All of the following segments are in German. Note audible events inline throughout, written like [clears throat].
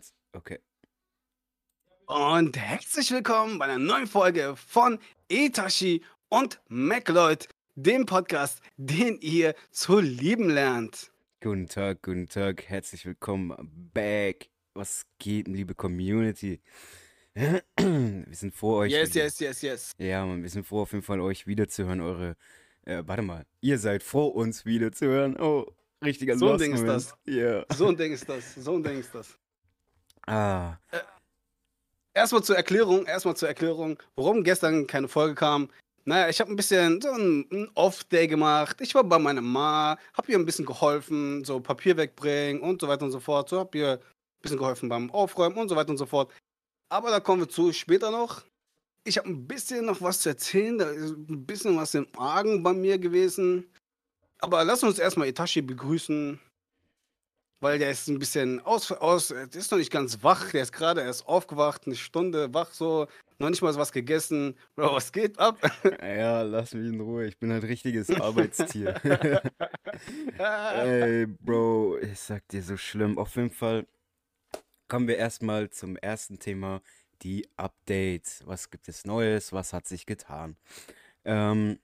Eins. Okay. Und herzlich willkommen bei einer neuen Folge von Etashi und MacLeod, dem Podcast, den ihr zu lieben lernt. Guten Tag, guten Tag, herzlich willkommen back. Was geht, liebe Community? [clears throat] Wir sind froh, euch. Yes, yes, yes, yes. Ja, man, wir sind froh, auf jeden Fall euch wiederzuhören. Eure, äh, warte mal, ihr seid froh, uns wiederzuhören. Oh, richtiger So ein Ding ist das. Ja. So ein Ding ist das. So ein Ding ist das. Ah, Erstmal zur Erklärung, erstmal zur Erklärung, warum gestern keine Folge kam. Naja, ich habe ein bisschen so ein, ein Off-Day gemacht. Ich war bei meiner Ma, habe ihr ein bisschen geholfen, so Papier wegbringen und so weiter und so fort. So habe ihr ein bisschen geholfen beim Aufräumen und so weiter und so fort. Aber da kommen wir zu später noch. Ich habe ein bisschen noch was zu erzählen. Da ist ein bisschen was im Argen bei mir gewesen. Aber lass uns erstmal Itachi begrüßen. Weil der ist ein bisschen aus, aus, der ist noch nicht ganz wach, der ist gerade erst aufgewacht, eine Stunde wach so, noch nicht mal was gegessen. Bro, was geht ab? [laughs] ja, lass mich in Ruhe. Ich bin ein richtiges Arbeitstier. [laughs] Ey, Bro, ich sag dir so schlimm. Auf jeden Fall kommen wir erstmal zum ersten Thema, die Updates. Was gibt es Neues? Was hat sich getan? Ähm,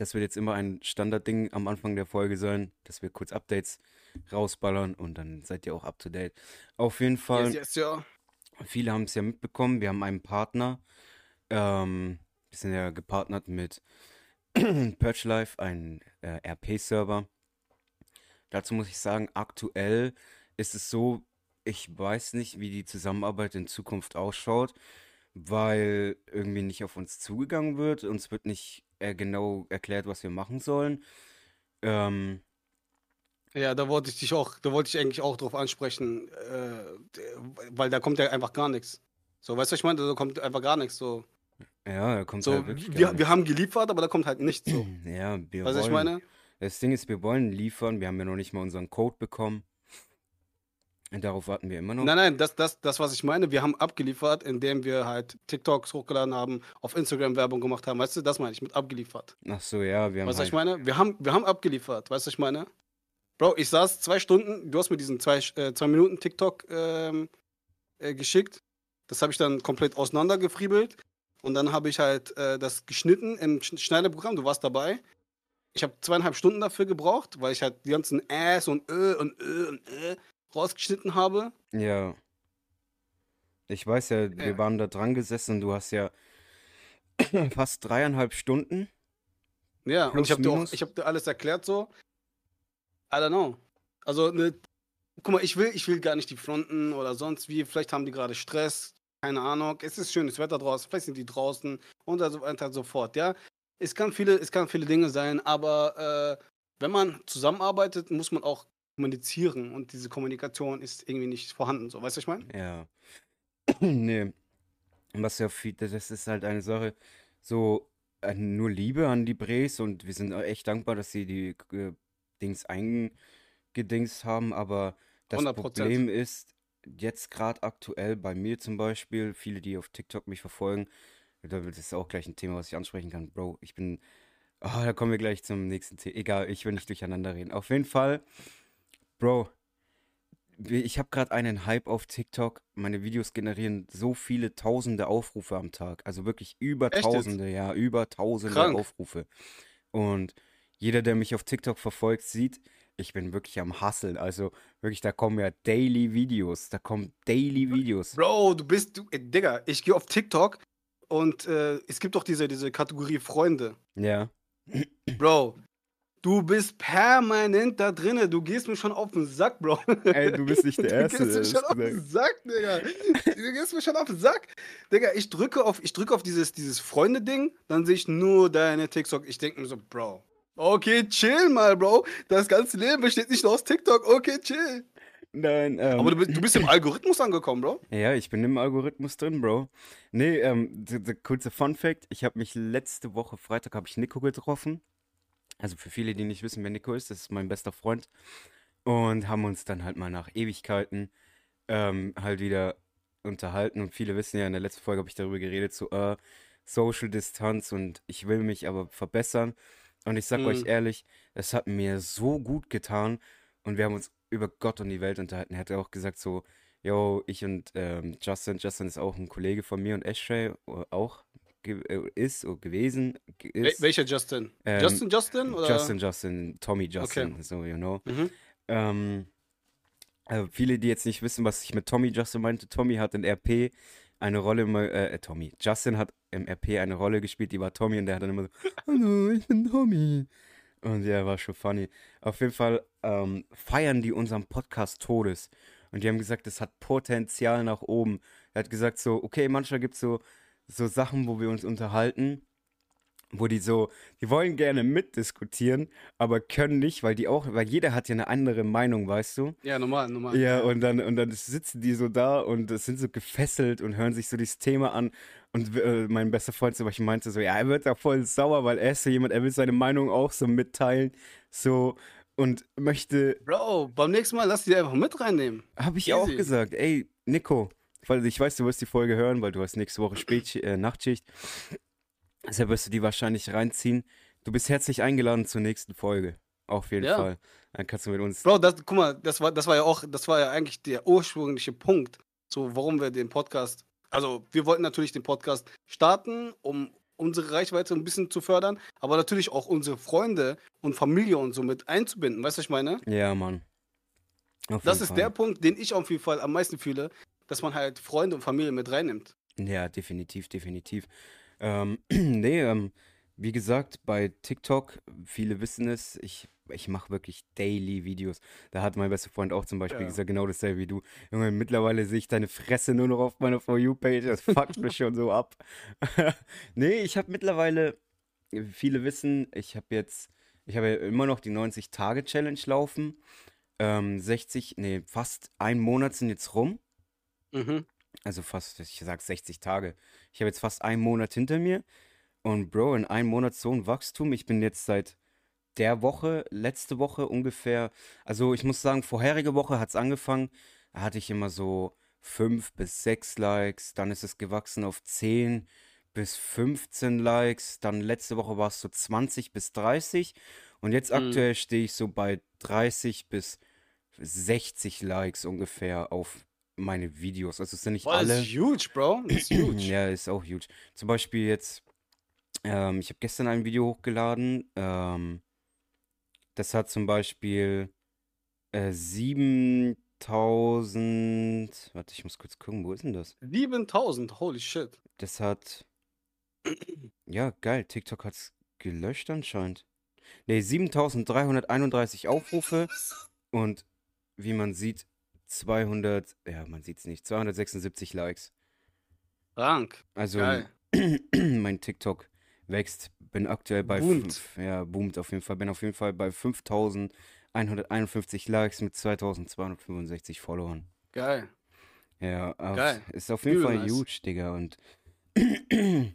das wird jetzt immer ein Standardding am Anfang der Folge sein, dass wir kurz Updates rausballern und dann seid ihr auch up to date. Auf jeden Fall. yes, yes, ja. Viele haben es ja mitbekommen. Wir haben einen Partner. Ähm, wir sind ja gepartnert mit [clears throat] Perch Life, ein äh, RP-Server. Dazu muss ich sagen, aktuell ist es so, ich weiß nicht, wie die Zusammenarbeit in Zukunft ausschaut, weil irgendwie nicht auf uns zugegangen wird. Uns wird nicht äh, genau erklärt, was wir machen sollen. Ähm, Ja, da wollte ich dich auch, da wollte ich eigentlich auch drauf ansprechen, äh, weil da kommt ja einfach gar nichts. So, weißt du, was ich meine? Da kommt einfach gar nichts. So, ja, da kommt so halt wirklich wir, wir haben geliefert, aber da kommt halt nichts. So. [clears throat] Ja, wir Weißt was ich wollen. meine? Das Ding ist, wir wollen liefern. Wir haben ja noch nicht mal unseren Code bekommen. Und darauf warten wir immer noch. Nein, nein, das, das, das, was ich meine, wir haben abgeliefert, indem wir halt TikToks hochgeladen haben, auf Instagram Werbung gemacht haben. Weißt du, das meine ich mit abgeliefert. Ach so, ja, wir haben Weißt du, was ich halt. meine? Wir haben, wir haben abgeliefert. Weißt du, was ich meine? Bro, ich saß zwei Stunden, du hast mir diesen zwei, äh, zwei Minuten TikTok ähm, äh, geschickt. Das habe ich dann komplett auseinandergefriebelt. Und dann habe ich halt äh, das geschnitten im Sch- Schneideprogramm. Du warst dabei. Ich habe zweieinhalb Stunden dafür gebraucht, weil ich halt die ganzen Äs und Ö und Ö und Ö rausgeschnitten habe. Ja. Ich weiß ja, wir Ja. waren da dran gesessen du hast ja [coughs] fast dreieinhalb Stunden. Ja, und ich habe dir auch, minus? ich habe dir alles erklärt so. I don't know. Also, ne, guck mal, ich will, ich will gar nicht die Fronten oder sonst wie. Vielleicht haben die gerade Stress. Keine Ahnung. Es ist schönes Wetter draußen. Vielleicht sind die draußen und so weiter und so fort. Ja, es kann viele, es kann viele Dinge sein, aber äh, wenn man zusammenarbeitet, muss man auch kommunizieren und diese Kommunikation ist irgendwie nicht vorhanden. So, weißt du, ich meine? Ja. [clears throat] Nee. Was ja viel, das ist halt eine Sache, so äh, nur Liebe an die Brees und wir sind echt dankbar, dass sie die äh, Dings eingedingst haben, aber das 100%. Problem ist, jetzt gerade aktuell bei mir zum Beispiel, viele, die auf TikTok mich verfolgen, da wird es auch gleich ein Thema, was ich ansprechen kann. Bro, ich bin, ah, da kommen wir gleich zum nächsten Thema. Egal, ich will nicht durcheinander reden. Auf jeden Fall, Bro, ich habe gerade einen Hype auf TikTok. Meine Videos generieren so viele tausende Aufrufe am Tag. Also wirklich über Echt jetzt? tausende, ja, über tausende Krank. Aufrufe. Und jeder, der mich auf TikTok verfolgt, sieht, ich bin wirklich am Hasseln. Also wirklich, da kommen ja Daily Videos. Da kommen Daily Videos. Bro, du bist, du, ey, Digga, ich gehe auf TikTok und äh, es gibt doch diese, diese Kategorie Freunde. Ja. Bro, du bist permanent da drinne. Du gehst mir schon auf den Sack, Bro. Ey, du bist nicht der [laughs] Du Erste, gehst mir schon auf den Sack, Digga. Du gehst mir schon auf den Sack. Digga, ich drücke auf, ich drücke auf dieses, dieses Freunde-Ding, dann sehe ich nur deine TikTok. Ich denke mir so, Bro. Okay, chill mal, Bro. Das ganze Leben besteht nicht nur aus TikTok. Okay, chill. Nein, ähm, Aber du bist, du bist im Algorithmus angekommen, Bro. Ja, ich bin im Algorithmus drin, Bro. Nee, ähm, kurze Fun Fact, ich habe mich letzte Woche Freitag habe ich Nico getroffen. Also für viele, die nicht wissen, wer Nico ist, das ist mein bester Freund. Und haben uns dann halt mal nach Ewigkeiten ähm, halt wieder unterhalten. Und viele wissen ja, in der letzten Folge habe ich darüber geredet, so äh, Social Distanz und ich will mich aber verbessern. Und ich sag euch Mhm. ehrlich, es hat mir so gut getan und wir haben uns über Gott und die Welt unterhalten. Er hat auch gesagt so, yo, ich und ähm, Justin, Justin ist auch ein Kollege von mir und Ashtray äh, auch ist oder gewesen. Ist. welcher Justin? Ähm, Justin Justin oder? Justin, Justin, Tommy Okay. Justin, so, you know. Mhm. Ähm, äh, viele, die jetzt nicht wissen, was ich mit Tommy Justin meinte, Tommy hat in RP eine Rolle, im, äh, äh, Tommy, Justin hat im RP eine Rolle gespielt, die war Tommy und der hat dann immer so, hallo, ich bin Tommy. Und ja, war schon funny. Auf jeden Fall ähm, feiern die unseren Podcast Todes. Und die haben gesagt, das hat Potenzial nach oben. Er hat gesagt so, okay, manchmal gibt es so, so Sachen, wo wir uns unterhalten, wo die so, die wollen gerne mitdiskutieren, aber können nicht, weil die auch, weil jeder hat ja eine andere Meinung, weißt du? Ja, normal, normal. Ja, und dann, und dann sitzen die so da und sind so gefesselt und hören sich so dieses Thema an. Und äh, mein bester Freund zum Beispiel meinte so, ja, er wird da voll sauer, weil er ist so jemand, er will seine Meinung auch so mitteilen. So, und möchte, Bro, beim nächsten Mal lass die einfach mit reinnehmen. habe ich auch Easy. gesagt, ey, Nico, weil ich weiß, du wirst die Folge hören, weil du hast nächste Woche Spät äh, Nachtschicht. Deshalb wirst du die wahrscheinlich reinziehen. Du bist herzlich eingeladen zur nächsten Folge. Auf jeden Ja. Fall. Dann kannst du mit uns. Bro, das, guck mal, das war, das war ja auch, das war ja eigentlich der ursprüngliche Punkt, so warum wir den Podcast, also wir wollten natürlich den Podcast starten, um unsere Reichweite ein bisschen zu fördern, aber natürlich auch unsere Freunde und Familie und so mit einzubinden. Weißt du, was ich meine? Ja, Mann. Auf Das ist Fall. der Punkt, den ich auf jeden Fall am meisten fühle, dass man halt Freunde und Familie mit reinnimmt. Ja, definitiv, definitiv. Ähm, [clears throat] nee, ähm, wie gesagt, bei TikTok, viele wissen es, ich, ich mache wirklich daily Videos. Da hat mein bester Freund auch zum Beispiel Ja. gesagt, genau dasselbe wie du. Junge, mittlerweile sehe ich deine Fresse nur noch auf meiner For You-Page. Das fuckt mich schon so ab. [laughs] nee, ich habe mittlerweile, viele wissen, ich habe jetzt, ich habe ja immer noch die 90-Tage-Challenge laufen. Ähm, 60, nee, fast ein Monat sind jetzt rum. Mhm. Also fast, ich sag 60 Tage. Ich habe jetzt fast einen Monat hinter mir. Und Bro, in einem Monat so ein Wachstum. Ich bin jetzt seit der Woche, letzte Woche ungefähr, also ich muss sagen, vorherige Woche hat es angefangen. Da hatte ich immer so 5 bis 6 Likes. Dann ist es gewachsen auf 10 bis 15 Likes. Dann letzte Woche war es so 20 bis 30. Und jetzt Mhm. aktuell stehe ich so bei 30 bis 60 Likes ungefähr auf meine Videos. Also es sind nicht Boah, das alle. ist huge, Bro. Das ist [clears throat] huge. Ja, ist auch huge. Zum Beispiel jetzt, ähm, ich habe gestern ein Video hochgeladen. Ähm, das hat zum Beispiel äh, 7000. Warte, ich muss kurz gucken, wo ist denn das? 7000, holy shit. Das hat. [clears throat] Ja, geil. TikTok hat es gelöscht anscheinend. Ne, 7331 Aufrufe [laughs] und wie man sieht, 200. Ja, man sieht es nicht. 276 Likes. Rank. Also Geil. [clears throat] mein TikTok wächst. Bin aktuell bei Boomt. fünf, ja, boomt auf jeden Fall. Bin auf jeden Fall bei 5151 Likes mit 2265 Followern. Geil. Ja, Geil. ist auf jeden Übel Fall nice. huge, Digga. Und [clears throat]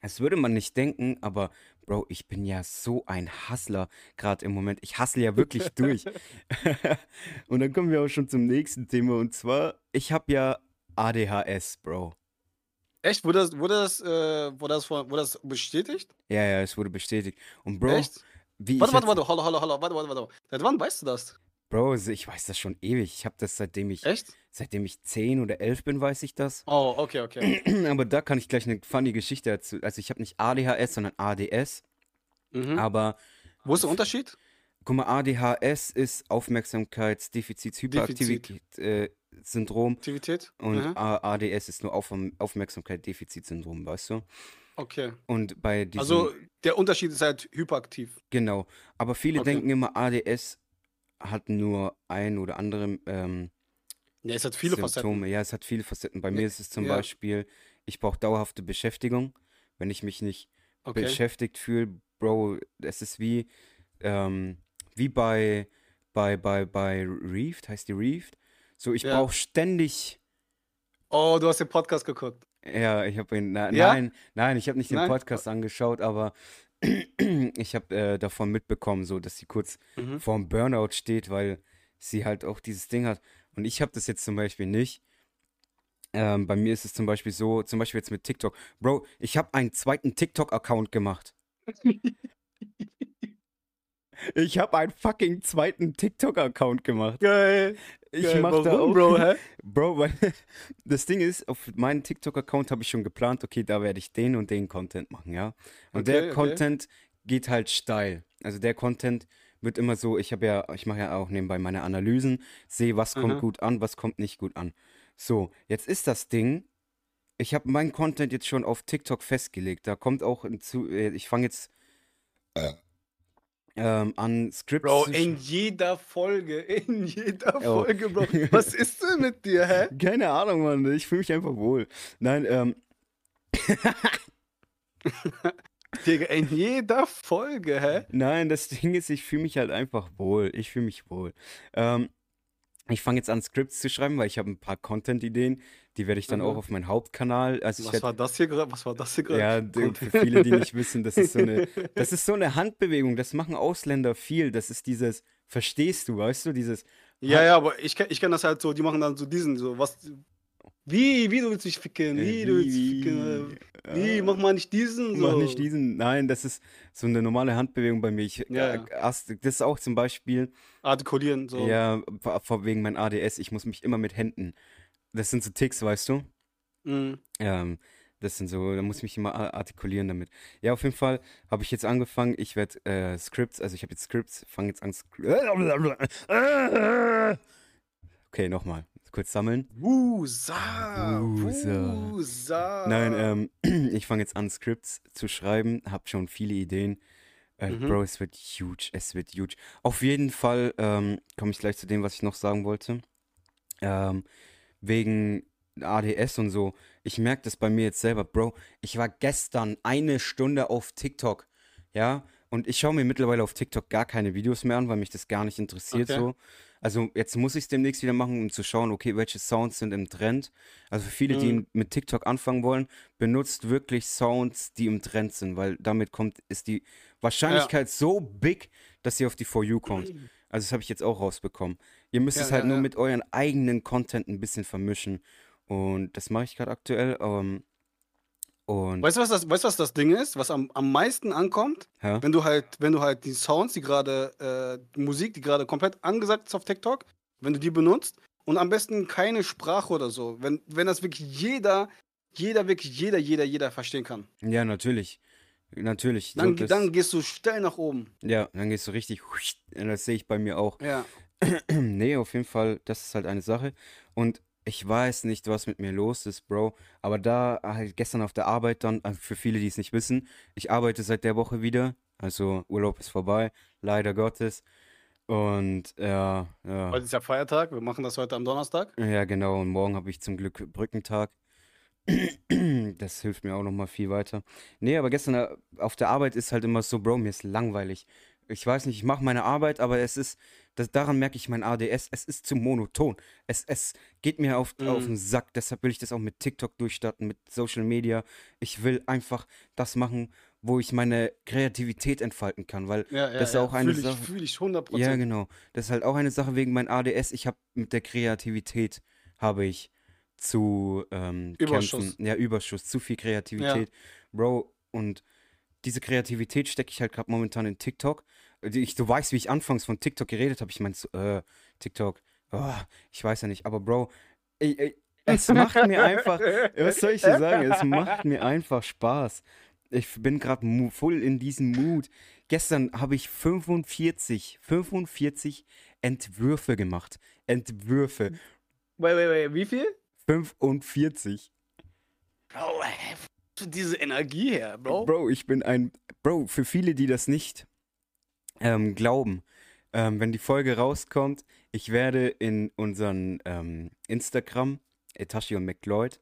das würde man nicht denken, aber Bro, ich bin ja so ein Hustler gerade im Moment. Ich hustle ja wirklich durch. [laughs] und dann kommen wir auch schon zum nächsten Thema. Und zwar, ich habe ja ADHS, Bro. Echt? Wurde das, wurde das, äh, wurde das, von- wurde das bestätigt? Ja, ja, es wurde bestätigt. Und Bro, Echt? wie Warte, ich warte, jetzt, warte, hallo, hallo, hallo, warte, warte, warte. Seit wann weißt du das? Bro, ich weiß das schon ewig. Ich habe das seitdem ich, Echt? seitdem ich 10 oder 11 bin, weiß ich das. Oh, okay, okay. [clears throat] Aber da kann ich gleich eine funny Geschichte dazu. Also ich habe nicht ADHS, sondern ADS. Mhm. Aber Wo ist der Unterschied? guck mal, ADHS ist Aufmerksamkeitsdefizit-Hyperaktivität-Syndrom Aktivität? und Mhm. ADS ist nur Auf Aufmerksamkeit-Defizit-Syndrom, weißt du? Okay. Und bei diesem, Also der Unterschied ist halt hyperaktiv. genau. Aber viele Okay. denken immer, ADS hat nur ein oder andere ähm, Ja, es hat viele Facetten. Symptome. Ja, es hat viele Facetten. Bei Ja, mir ist es zum ja. Beispiel, ich brauche dauerhafte Beschäftigung. Wenn ich mich nicht Okay. beschäftigt fühle, Bro, es ist wie, ähm, wie bei, bei, bei, bei Reefed, heißt die Reefed? So, ich Ja. brauche ständig, Oh, du hast den Podcast geguckt. ja, ich habe ihn, na, nein, nein, ich habe nicht den Nein? Podcast angeschaut, aber ich habe äh, davon mitbekommen, so, dass sie kurz Mhm. vorm Burnout steht, weil sie halt auch dieses Ding hat. Und ich habe das jetzt zum Beispiel nicht. Ähm, bei mir ist es zum Beispiel so, zum Beispiel jetzt mit TikTok. Bro, ich habe einen zweiten TikTok-Account gemacht. [laughs] Ich habe einen fucking zweiten TikTok-Account gemacht. Geil. Ich Geil. mach da Warum, auch. Bro, [laughs] hä? Bro, weil [laughs] das Ding ist, auf meinen TikTok-Account habe ich schon geplant, okay, da werde ich den und den Content machen, ja. Und Okay, der okay. Content geht halt steil. Also der Content wird immer so, ich habe ja, ich mache ja auch nebenbei meine Analysen, sehe, was kommt Aha. gut an, was kommt nicht gut an. So, jetzt ist das Ding, ich habe meinen Content jetzt schon auf TikTok festgelegt. Da kommt auch hinzu, äh, ich fange jetzt ähm, an Scripts Bro, in jeder Folge, [laughs] in jeder Oh. Folge, Bro. [laughs] Was ist denn mit dir, hä? [laughs] Keine Ahnung, Mann. Ich fühle mich einfach wohl. Nein, ähm, Digga, in jeder Folge, hä? nein, das Ding ist, ich fühle mich halt einfach wohl. Ich fühle mich wohl. Ähm, ich fange jetzt an, Scripts zu schreiben, weil ich habe ein paar Content-Ideen. Die werde ich dann Aha. auch auf meinen Hauptkanal. Also Was werd, war das hier gerade? Was war das hier gerade? ja, d- für viele, die nicht [laughs] wissen, das ist so eine, das ist so eine Handbewegung. Das machen Ausländer viel. Das ist dieses, verstehst du, weißt du, dieses, Ja, ja, aber ich, ich kenne das halt so, die machen dann so diesen, so, was. Wie, wie du willst mich ficken? Wie, äh, du willst mich ficken? äh, Wie, äh, mach mal nicht diesen, so. Mach nicht diesen. Nein, das ist so eine normale Handbewegung bei mir. Ich, Ja, äh, das ist auch zum Beispiel, Artikulieren, so. ja, wegen mein ADS, ich muss mich immer mit Händen. Das sind so Ticks, weißt du? Mhm. Ähm, das sind so, da muss ich mich immer artikulieren damit. Ja, auf jeden Fall habe ich jetzt angefangen. Ich werde äh, Scripts, also ich habe jetzt Scripts, fange jetzt an. [laughs] Okay, nochmal. Kurz sammeln. Wusa, Wusa. Wusa. Nein, ähm, [clears throat] ich fange jetzt an, Scripts zu schreiben, habe schon viele Ideen. Äh, Mhm. Bro, es wird huge, es wird huge. Auf jeden Fall ähm, komme ich gleich zu dem, was ich noch sagen wollte. Ähm, wegen ADS und so. Ich merke das bei mir jetzt selber, Bro. Ich war gestern eine Stunde auf TikTok, ja, und ich schaue mir mittlerweile auf TikTok gar keine Videos mehr an, weil mich das gar nicht interessiert Okay. so. Also jetzt muss ich es demnächst wieder machen, um zu schauen, okay, welche Sounds sind im Trend. Also für viele, die Mhm. mit TikTok anfangen wollen, benutzt wirklich Sounds, die im Trend sind, weil damit kommt, ist die Wahrscheinlichkeit so big, dass ihr auf die For You kommt. Also das habe ich jetzt auch rausbekommen. Ihr müsst Ja, es halt ja, nur ja. mit euren eigenen Content ein bisschen vermischen. Und das mache ich gerade aktuell. Ähm, und Weißt du, was das, weißt, was das Ding ist? Was am, am meisten ankommt? Hä? Wenn du halt, wenn du halt die Sounds, die gerade, äh, die Musik, die gerade komplett angesagt ist auf TikTok, wenn du die benutzt und am besten keine Sprache oder so, wenn, wenn das wirklich jeder, jeder, wirklich jeder, jeder, jeder verstehen kann, ja, natürlich. Natürlich. So, dann, das, dann gehst du steil nach oben. ja, dann gehst du richtig. Das sehe ich bei mir auch. Ja. [clears throat] nee, auf jeden Fall, das ist halt eine Sache. Und ich weiß nicht, was mit mir los ist, Bro. Aber da halt gestern auf der Arbeit dann, also für viele, die es nicht wissen, ich arbeite seit der Woche wieder. Also Urlaub ist vorbei, leider Gottes. Und ja, ja. Heute ist ja Feiertag, wir machen das heute am Donnerstag. Ja, genau. Und morgen habe ich zum Glück Brückentag. Das hilft mir auch nochmal viel weiter. Nee, aber gestern äh, auf der Arbeit ist halt immer so, Bro, mir ist langweilig. Ich weiß nicht, ich mache meine Arbeit, aber es ist, das, daran merke ich mein ADS, es ist zu monoton. Es, es geht mir auf, auf Mm. den Sack, deshalb will ich das auch mit TikTok durchstarten, mit Social Media. Ich will einfach das machen, wo ich meine Kreativität entfalten kann, weil Ja, ja, das ist ja. auch eine Fühl ich, Sache. Fühle ich 100%. Ja, genau. Das ist halt auch eine Sache wegen meinem ADS. Ich habe mit der Kreativität habe ich zu ähm, Überschuss. kämpfen. Ja, Überschuss, zu viel Kreativität. Bro, und diese Kreativität stecke ich halt gerade momentan in TikTok. Ich, du weißt, wie ich anfangs von TikTok geredet habe. Ich meinte so, äh, TikTok, oh, ich weiß ja nicht. Aber Bro, ey, ey, es macht mir einfach, [laughs] was soll ich dir sagen? Es macht mir einfach Spaß. Ich bin gerade voll in diesem Mut. Gestern habe ich 45, 45 Entwürfe gemacht. Entwürfe. Wait, wait, wait, wie viel? 45. Bro, du diese Energie her, Bro? Bro, ich bin ein. Bro, für viele, die das nicht ähm, glauben, ähm, wenn die Folge rauskommt, ich werde in unseren ähm, Instagram, Etashi und McLeod,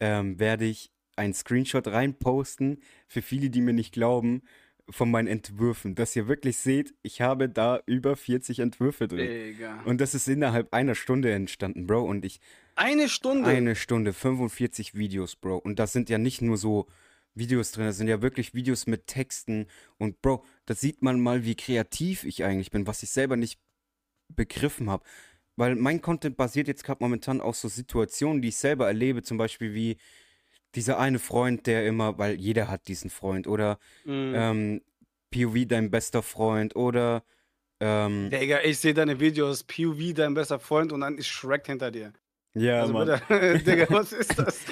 ähm, werde ich einen Screenshot reinposten für viele, die mir nicht glauben, von meinen Entwürfen, dass ihr wirklich seht, ich habe da über 40 Entwürfe drin. Digga. Und das ist innerhalb einer Stunde entstanden, Bro. Und ich, Eine Stunde. eine Stunde, 45 Videos, Bro. Und das sind ja nicht nur so Videos drin, das sind ja wirklich Videos mit Texten. Und Bro, da sieht man mal, wie kreativ ich eigentlich bin, was ich selber nicht begriffen habe. Weil mein Content basiert jetzt gerade momentan auf so Situationen, die ich selber erlebe, zum Beispiel wie dieser eine Freund, der immer, weil jeder hat diesen Freund, oder Mhm. ähm, POV dein bester Freund oder ähm, Digga, ich sehe deine Videos, POV, dein bester Freund und dann ist Shrek hinter dir. ja, Also Mann. bitte, [laughs] Digga, was ist [laughs] das?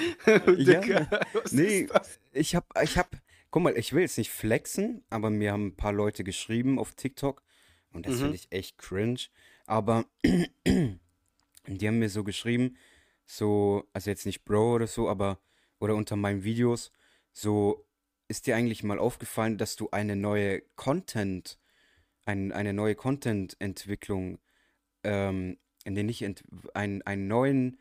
Digga, was Nee, ist das? ich hab, ich hab, guck mal, ich will jetzt nicht flexen, aber mir haben ein paar Leute geschrieben auf TikTok und das Mhm. finde ich echt cringe. Aber [clears throat] die haben mir so geschrieben, so, also jetzt nicht Bro oder so, aber, oder unter meinen Videos, so, ist dir eigentlich mal aufgefallen, dass du eine neue Content, ein, eine neue Content-Entwicklung, ähm, in den nicht, ent, einen, neuen,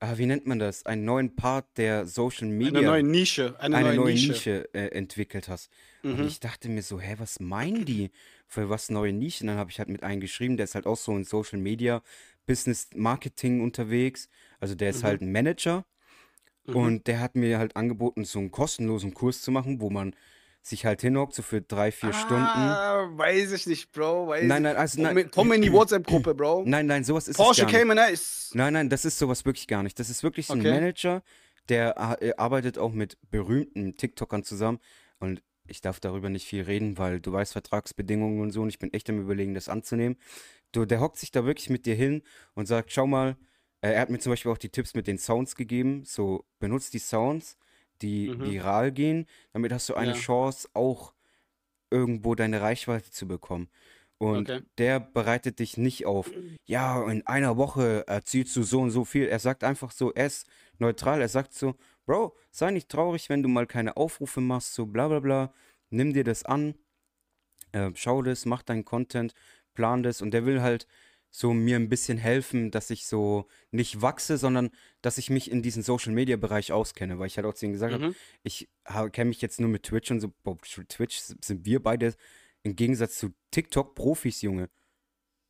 ah, wie nennt man das? Einen neuen Part der Social Media Eine neue Nische, eine, eine neue, neue Nische. Nische, äh, entwickelt hast. Und Mhm. ich dachte mir so, hä, was meinen die? Für was neue Nischen? Dann habe ich halt mit einem geschrieben, der ist halt auch so in Social Media, Business Marketing unterwegs. Also der ist Mhm. halt ein Manager Mhm. und der hat mir halt angeboten, so einen kostenlosen Kurs zu machen, wo man sich halt hinhockt, so für drei, vier Stunden. Ah, weiß ich nicht, Bro. Weiß Nein, nein, also Komm nein, in- Komm in die [clears throat] WhatsApp-Gruppe, Bro. nein, nein, sowas ist Porsche es gar nicht. Cayman S. Nein, nein, das ist sowas wirklich gar nicht. Das ist wirklich so ein. Manager, der äh, arbeitet auch mit berühmten TikTokern zusammen. Und ich darf darüber nicht viel reden, weil du weißt Vertragsbedingungen und so. Und ich bin echt am Überlegen, das anzunehmen. Du, der hockt sich da wirklich mit dir hin und sagt, schau mal, er hat mir zum Beispiel auch die Tipps mit den Sounds gegeben. So, benutzt die Sounds, die Mhm. viral gehen. Damit hast du eine Ja. Chance, auch irgendwo deine Reichweite zu bekommen. Und Okay. der bereitet dich nicht auf, ja, in einer Woche erzielst du so und so viel. Er sagt einfach so, er ist neutral. Er sagt so, Bro, sei nicht traurig, wenn du mal keine Aufrufe machst, so bla bla bla. Nimm dir das an, äh, schau das, mach deinen Content, plan das. Und der will halt so mir ein bisschen helfen, dass ich so nicht wachse, sondern dass ich mich in diesem Social Media Bereich auskenne, weil ich halt auch zu ihm gesagt habe, Mhm. ich kenne mich jetzt nur mit Twitch und so. Boah, Twitch sind wir beide im Gegensatz zu TikTok Profis, Junge.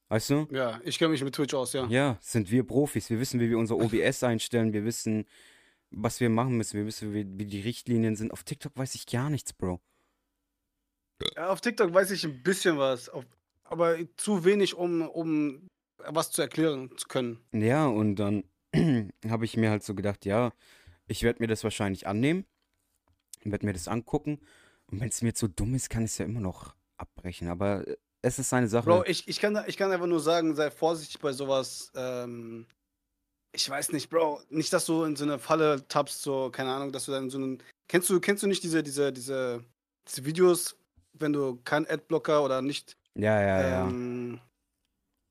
Weißt du? Ja, ich kenne mich mit Twitch aus, ja. Ja, sind wir Profis. Wir wissen, wie wir unser OBS [laughs] einstellen. Wir wissen, was wir machen müssen. Wir wissen, wie, wie die Richtlinien sind. Auf TikTok weiß ich gar nichts, Bro. Ja, Auf TikTok weiß ich ein bisschen was, auf, aber zu wenig, um, um was zu erklären zu können. Ja, und dann [clears throat] habe ich mir halt so gedacht, ja, ich werde mir das wahrscheinlich annehmen. Werde mir das angucken. Und wenn es mir zu dumm ist, kann ich es ja immer noch abbrechen. Aber äh, es ist eine Sache. Bro, ich, ich, kann, ich kann einfach nur sagen, sei vorsichtig bei sowas. Ähm, ich weiß nicht, Bro. Nicht, dass du in so eine Falle tappst, so, keine Ahnung, dass du dann in so einen. Kennst du, kennst du nicht diese, diese, diese, diese Videos, wenn du kein Adblocker oder nicht, ja, ja, ja. ähm,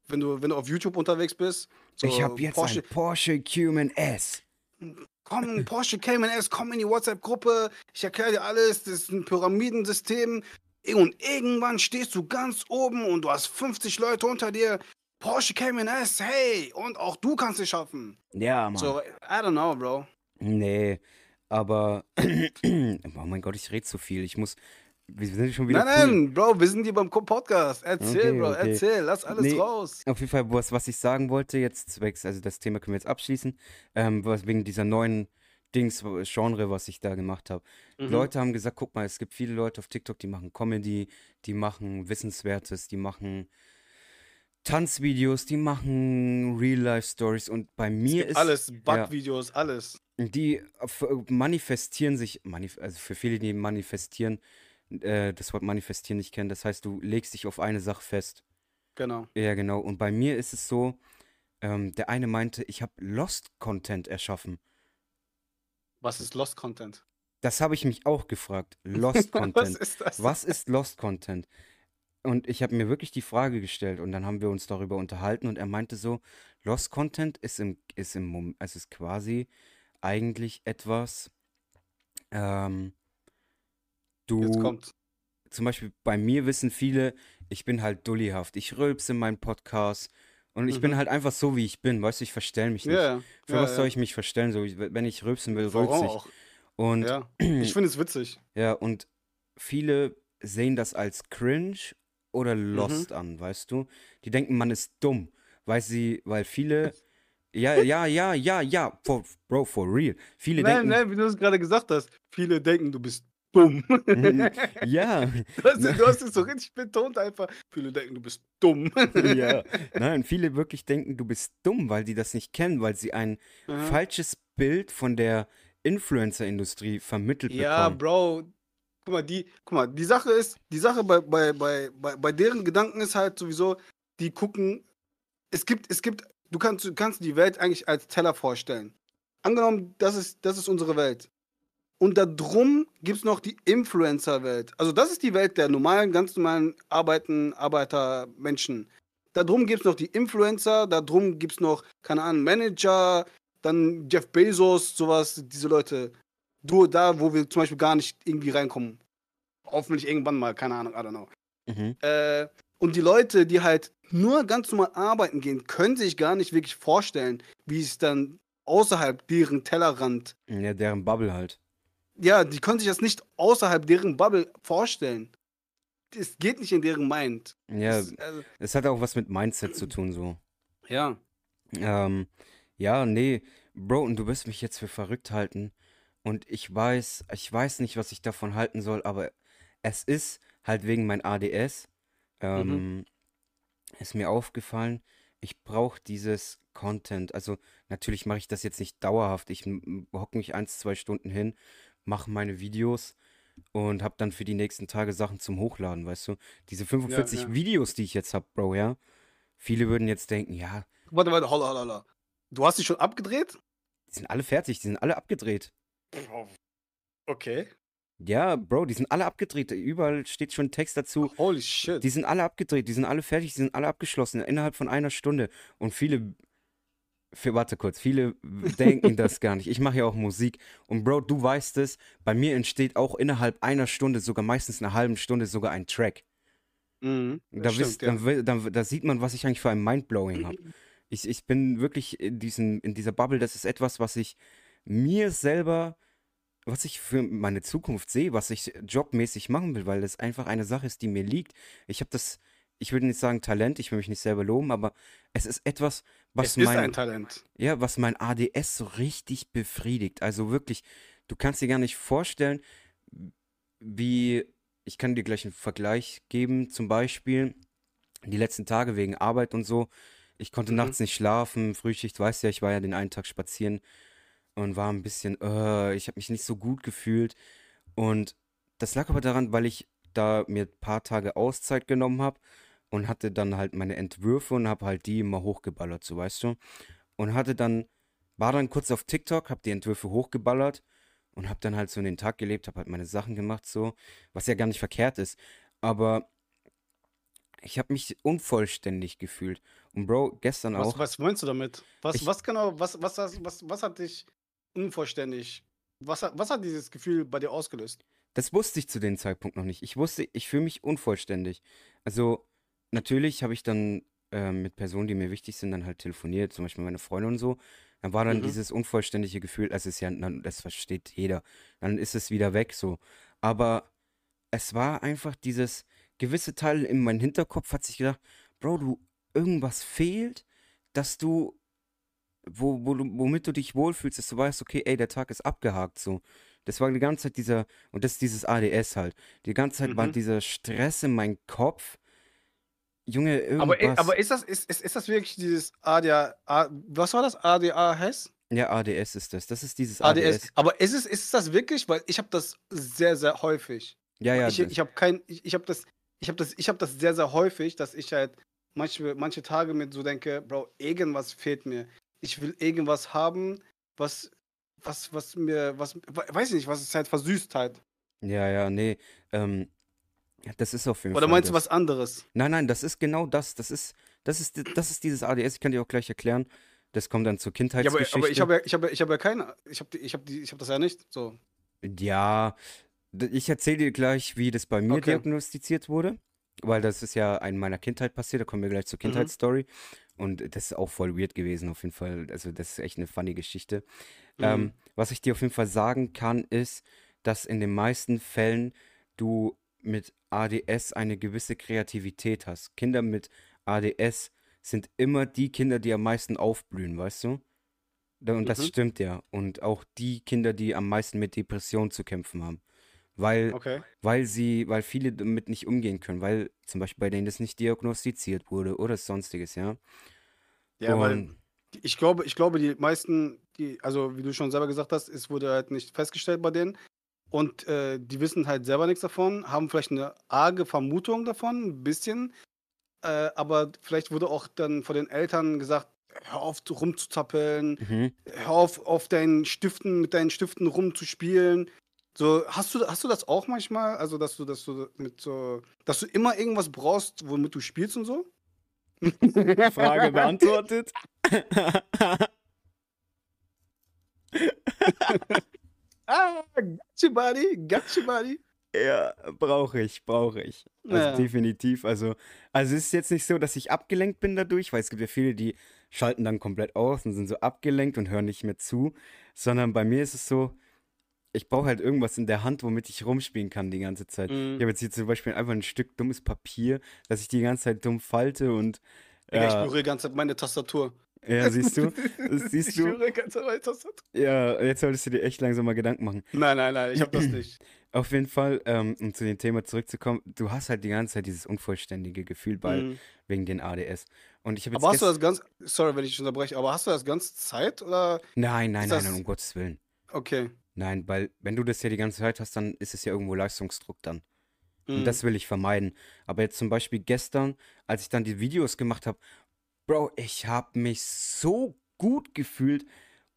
wenn du, wenn du auf YouTube unterwegs bist? So ich habe jetzt Porsche, ein Porsche Cayman S. komm, Porsche Cayman S, komm in die WhatsApp-Gruppe, ich erkläre dir alles, das ist ein Pyramidensystem. Und irgendwann stehst du ganz oben und du hast 50 Leute unter dir. Porsche Cayman S, hey, und auch du kannst es schaffen. Ja, Mann. So, I don't know, Bro. Nee, aber. [clears throat] oh mein Gott, ich rede zu viel. Ich muss. Wir sind schon wieder. Nein, cool. nein, Bro, wir sind hier beim Podcast. Erzähl, Okay, Bro, okay. erzähl, lass alles Nee. raus. Auf jeden Fall, was, was ich sagen wollte, jetzt zwecks, also das Thema können wir jetzt abschließen, ähm, was wegen dieser neuen Dings, Genre, was ich da gemacht habe. Mhm. Leute haben gesagt, guck mal, es gibt viele Leute auf TikTok, die machen Comedy, die machen Wissenswertes, die machen Tanzvideos, die machen Real-Life-Stories und bei mir ist alles, Bug-Videos, alles. die f- manifestieren sich, manif also für viele, die manifestieren, äh, das Wort manifestieren nicht kennen, das heißt, du legst dich auf eine Sache fest. Genau. Ja, genau. Und bei mir ist es so, ähm, der eine meinte, ich habe Lost-Content erschaffen. Was ist Lost Content? Das habe ich mich auch gefragt. [laughs] Was Lost-Content. ist das? Was ist Lost-Content? Und ich habe mir wirklich die Frage gestellt und dann haben wir uns darüber unterhalten und er meinte so, Lost-Content ist im, ist im Mom es ist quasi eigentlich etwas, ähm, Jetzt du, kommt. zum Beispiel bei mir wissen viele, ich bin halt dullyhaft. Ich rülpse in meinen Podcast und ich bin Mhm. halt einfach so, wie ich bin. Weißt du, ich verstell mich nicht. Ja, Für ja, was soll ja. ich mich verstellen? So, wenn ich rülpsen will, rülpse ich. auch? Und Ja, [clears throat] ich finde es witzig. ja, und viele sehen das als cringe oder Mhm. lost an, weißt du? Die denken, man ist dumm, weil sie, weil viele, [laughs] ja, ja, ja, ja, ja, for, Bro, for real. Viele Nein, denken, nein, wie du es gerade gesagt hast. Viele denken, du bist dumm. [laughs] ja, Du hast, du hast es so richtig betont einfach. Viele denken, du bist dumm. [laughs] ja, [laughs] nein, viele wirklich denken, du bist dumm, weil die das nicht kennen, weil sie ein Aha. falsches Bild von der Influencer-Industrie vermittelt Ja, bekommen. Bro. guck mal, die, guck mal, die Sache ist, die Sache bei, bei, bei, bei, bei deren Gedanken ist halt sowieso, die gucken, es gibt, es gibt, du kannst, du kannst die Welt eigentlich als Teller vorstellen. Angenommen, das ist, das ist unsere Welt. Und da drum gibt es noch die Influencer-Welt. Also das ist die Welt der normalen, ganz normalen Arbeiten, Arbeiter, Menschen. Da drum gibt es noch die Influencer, da drum gibt es noch, keine Ahnung, Manager, dann Jeff Bezos, sowas, diese Leute. Du da, wo wir zum Beispiel gar nicht irgendwie reinkommen. Hoffentlich irgendwann mal, keine Ahnung, I don't know. Mhm. Äh, und die Leute, die halt nur ganz normal arbeiten gehen, können sich gar nicht wirklich vorstellen, wie es dann außerhalb deren Tellerrand. Ja, deren Bubble halt. Ja, die können sich das nicht außerhalb deren Bubble vorstellen. Es geht nicht in deren Mind. Ja, es, also, es hat auch was mit Mindset zu tun, so. Ja. Ähm, ja, nee, Bro, und du wirst mich jetzt für verrückt halten. Und ich weiß, ich weiß nicht, was ich davon halten soll, aber es ist halt wegen mein ADS, ähm, mhm. ist mir aufgefallen, ich brauche dieses Content. Also natürlich mache ich das jetzt nicht dauerhaft. Ich hocke mich eins, zwei Stunden hin, mache meine Videos und habe dann für die nächsten Tage Sachen zum Hochladen, weißt du? Diese 45 ja, ja. Videos, die ich jetzt habe, Bro, ja. Viele würden jetzt denken, ja. Warte, warte, holla, holla, holla. Du hast die schon abgedreht? Die sind alle fertig, die sind alle abgedreht. Okay. Ja, Bro, die sind alle abgedreht. Überall steht schon Text dazu. Holy shit. Die sind alle abgedreht, die sind alle fertig, die sind alle abgeschlossen innerhalb von einer Stunde. Und viele, für, warte kurz, viele denken das gar nicht. Ich mache ja auch Musik. Und Bro, du weißt es, bei mir entsteht auch innerhalb einer Stunde, sogar meistens einer halben Stunde, sogar ein Track. Mhm, da, stimmt, wisst, ja. dann, dann, da sieht man, was ich eigentlich für ein Mindblowing habe. Ich, ich bin wirklich in, diesen, in dieser Bubble, das ist etwas, was ich mir selber, was ich für meine Zukunft sehe, was ich jobmäßig machen will, weil das einfach eine Sache ist, die mir liegt. Ich habe das, ich würde nicht sagen Talent, ich will mich nicht selber loben, aber es ist etwas, was es mein. Ja, was mein ADS so richtig befriedigt. Also wirklich, du kannst dir gar nicht vorstellen, wie, ich kann dir gleich einen Vergleich geben, zum Beispiel die letzten Tage wegen Arbeit und so. Ich konnte mhm. nachts nicht schlafen, Frühschicht, weißt ja, ich war ja den einen Tag spazieren und war ein bisschen, uh, ich habe mich nicht so gut gefühlt. Und das lag aber daran, weil ich da mir ein paar Tage Auszeit genommen habe und hatte dann halt meine Entwürfe und habe halt die immer hochgeballert, so weißt du. Und hatte dann, war dann kurz auf TikTok, habe die Entwürfe hochgeballert und habe dann halt so in den Tag gelebt, habe halt meine Sachen gemacht, so, was ja gar nicht verkehrt ist. Aber ich habe mich unvollständig gefühlt. Und Bro, gestern was, auch. Was meinst du damit? Was, ich, was genau, was, was, was, was, hat dich unvollständig, was was hat dieses Gefühl bei dir ausgelöst? Das wusste ich zu dem Zeitpunkt noch nicht. Ich wusste, ich fühle mich unvollständig. Also, natürlich habe ich dann äh, mit Personen, die mir wichtig sind, dann halt telefoniert, zum Beispiel meine Freunde und so. Dann war dann mhm. dieses unvollständige Gefühl, es ist ja, das versteht jeder. Dann ist es wieder weg so. Aber es war einfach dieses, gewisse Teil in meinem Hinterkopf hat sich gedacht, Bro, du, irgendwas fehlt, dass du, wo, wo, womit du dich wohlfühlst, dass du weißt, okay, ey, der Tag ist abgehakt, so. Das war die ganze Zeit dieser, und das ist dieses ADS halt. Die ganze Zeit mhm. war dieser Stress in meinem Kopf. Junge, irgendwas. Aber, aber ist, das, ist, ist, ist das wirklich dieses ADA, was war das? ADA heißt? Ja, ADS ist das. Das ist dieses ADS. ADS. Aber ist es, ist das wirklich? Weil ich habe das sehr, sehr häufig. Ja, ja. Ich, ich habe kein, ich, ich habe das, ich habe das, hab das sehr, sehr häufig, dass ich halt manche, manche Tage mit so denke, Bro, irgendwas fehlt mir. Ich will irgendwas haben, was, was, was mir, was, weiß ich nicht, was es halt versüßt halt. Ja, ja, nee. Ähm, das ist auf jeden Oder Fall. Oder meinst du was anderes? Nein, nein, das ist genau das. Das ist, das ist, das ist dieses ADS. Ich kann dir auch gleich erklären. Das kommt dann zur Kindheitsgeschichte. Ja, aber, aber ich habe ja, ich habe, ich habe ja keine, ich habe, ich habe, ich habe das ja nicht. So. Ja, ich erzähle dir gleich, wie das bei mir okay. diagnostiziert wurde, weil das ist ja in meiner Kindheit passiert. Da kommen wir gleich zur mhm. Kindheitsstory. Mhm. Und das ist auch voll weird gewesen, auf jeden Fall. Also, das ist echt eine funny Geschichte. Mhm. Ähm, was ich dir auf jeden Fall sagen kann, ist, dass in den meisten Fällen du mit ADS eine gewisse Kreativität hast. Kinder mit ADS sind immer die Kinder, die am meisten aufblühen, weißt du? Und das mhm. stimmt ja. Und auch die Kinder, die am meisten mit Depressionen zu kämpfen haben weil, okay. weil sie, weil viele damit nicht umgehen können, weil zum Beispiel bei denen das nicht diagnostiziert wurde oder sonstiges, ja. Ja, Und, weil ich glaube, ich glaube, die meisten, die, also wie du schon selber gesagt hast, es wurde halt nicht festgestellt bei denen. Und äh, die wissen halt selber nichts davon, haben vielleicht eine arge Vermutung davon, ein bisschen. Äh, aber vielleicht wurde auch dann von den Eltern gesagt, hör auf rumzuzappeln, Mhm. hör auf, auf deinen Stiften, mit deinen Stiften rumzuspielen. So, hast du, hast du das auch manchmal? Also, dass du, dass du mit so, dass du immer irgendwas brauchst, womit du spielst und so? [laughs] Frage beantwortet. [laughs] [laughs] Ah, gotcha, buddy, gotcha, buddy. Ja, brauche ich, brauche ich. Also Ja. definitiv. Also, also es ist jetzt nicht so, dass ich abgelenkt bin dadurch, weil es gibt ja viele, die schalten dann komplett aus und sind so abgelenkt und hören nicht mehr zu, sondern bei mir ist es so, ich brauche halt irgendwas in der Hand, womit ich rumspielen kann die ganze Zeit. Ich Mhm. habe jetzt hier zum Beispiel einfach ein Stück dummes Papier, das ich die ganze Zeit dumm falte und Digga, ich ja, berühre die ganze Zeit meine Tastatur. Ja, siehst du, das [laughs] siehst Ich du, meine Tastatur. ja, jetzt solltest du dir echt langsam mal Gedanken machen. Nein, nein, nein, ich hab das nicht. [clears throat] Auf jeden Fall, ähm, um zu dem Thema zurückzukommen, du hast halt die ganze Zeit dieses unvollständige Gefühl bei, Mhm. wegen den ADS. Und ich habe Aber hast du das ganz, sorry, wenn ich dich unterbreche, aber hast du das ganze Zeit oder? Nein, nein, nein, nein, um Gottes Willen. Okay. Nein, weil wenn du das ja die ganze Zeit hast, dann ist es ja irgendwo Leistungsdruck dann. Und Mhm. das will ich vermeiden. Aber jetzt zum Beispiel gestern, als ich dann die Videos gemacht habe, Bro, ich habe mich so gut gefühlt.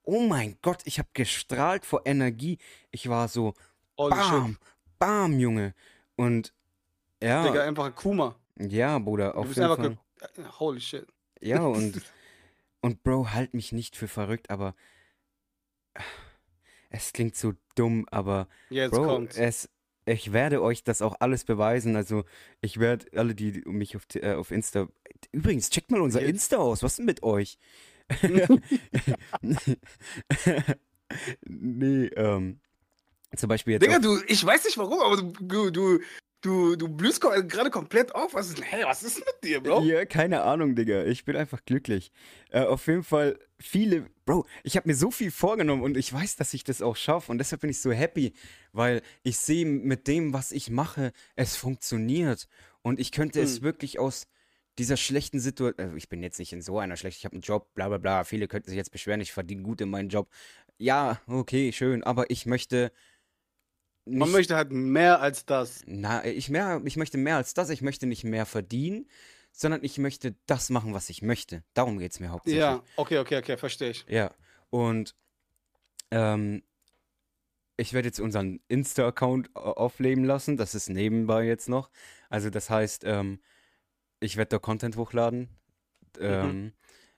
Oh mein Gott, ich habe gestrahlt vor Energie. Ich war so, shit. bam, bam, Junge. Und ja, Digga, einfach ein Kuma. ja, Bruder, Du auf bist jeden Fall. ge- Holy shit. Ja, [laughs] und, und Bro, halt mich nicht für verrückt, aber es klingt so dumm, aber Jetzt Bro, kommt's. es, ich werde euch das auch alles beweisen. Also, ich werde alle, die mich auf, äh, auf Insta. Übrigens, checkt mal unser. Insta aus. Was ist denn mit euch? [laughs] nee, ähm. Zum Beispiel jetzt. Digga, du, ich weiß nicht warum, aber du, du, du, du, blühst gerade komplett auf. Was ist, hey, was ist mit dir, Bro? Ja, keine Ahnung, Digga. Ich bin einfach glücklich. Äh, auf jeden Fall viele. Bro, ich habe mir so viel vorgenommen und ich weiß, dass ich das auch schaffe. Und deshalb bin ich so happy, weil ich sehe mit dem, was ich mache, es funktioniert. Und ich könnte es Hm. wirklich aus dieser schlechten Situation. Äh, ich bin jetzt nicht in so einer schlechten. Ich habe einen Job, bla bla bla. Viele könnten sich jetzt beschweren, ich verdiene gut in meinem Job. Ja, okay, schön. Aber ich möchte. Man nicht- möchte halt mehr als das. na, ich, mehr, ich möchte mehr als das. Ich möchte nicht mehr verdienen, sondern ich möchte das machen, was ich möchte. Darum geht es mir hauptsächlich. Ja, okay, okay, okay, verstehe ich. Ja. Und ähm, ich werde jetzt unseren Insta-Account aufleben lassen. Das ist nebenbei jetzt noch. Also das heißt, ähm, ich werde da Content hochladen. Ähm,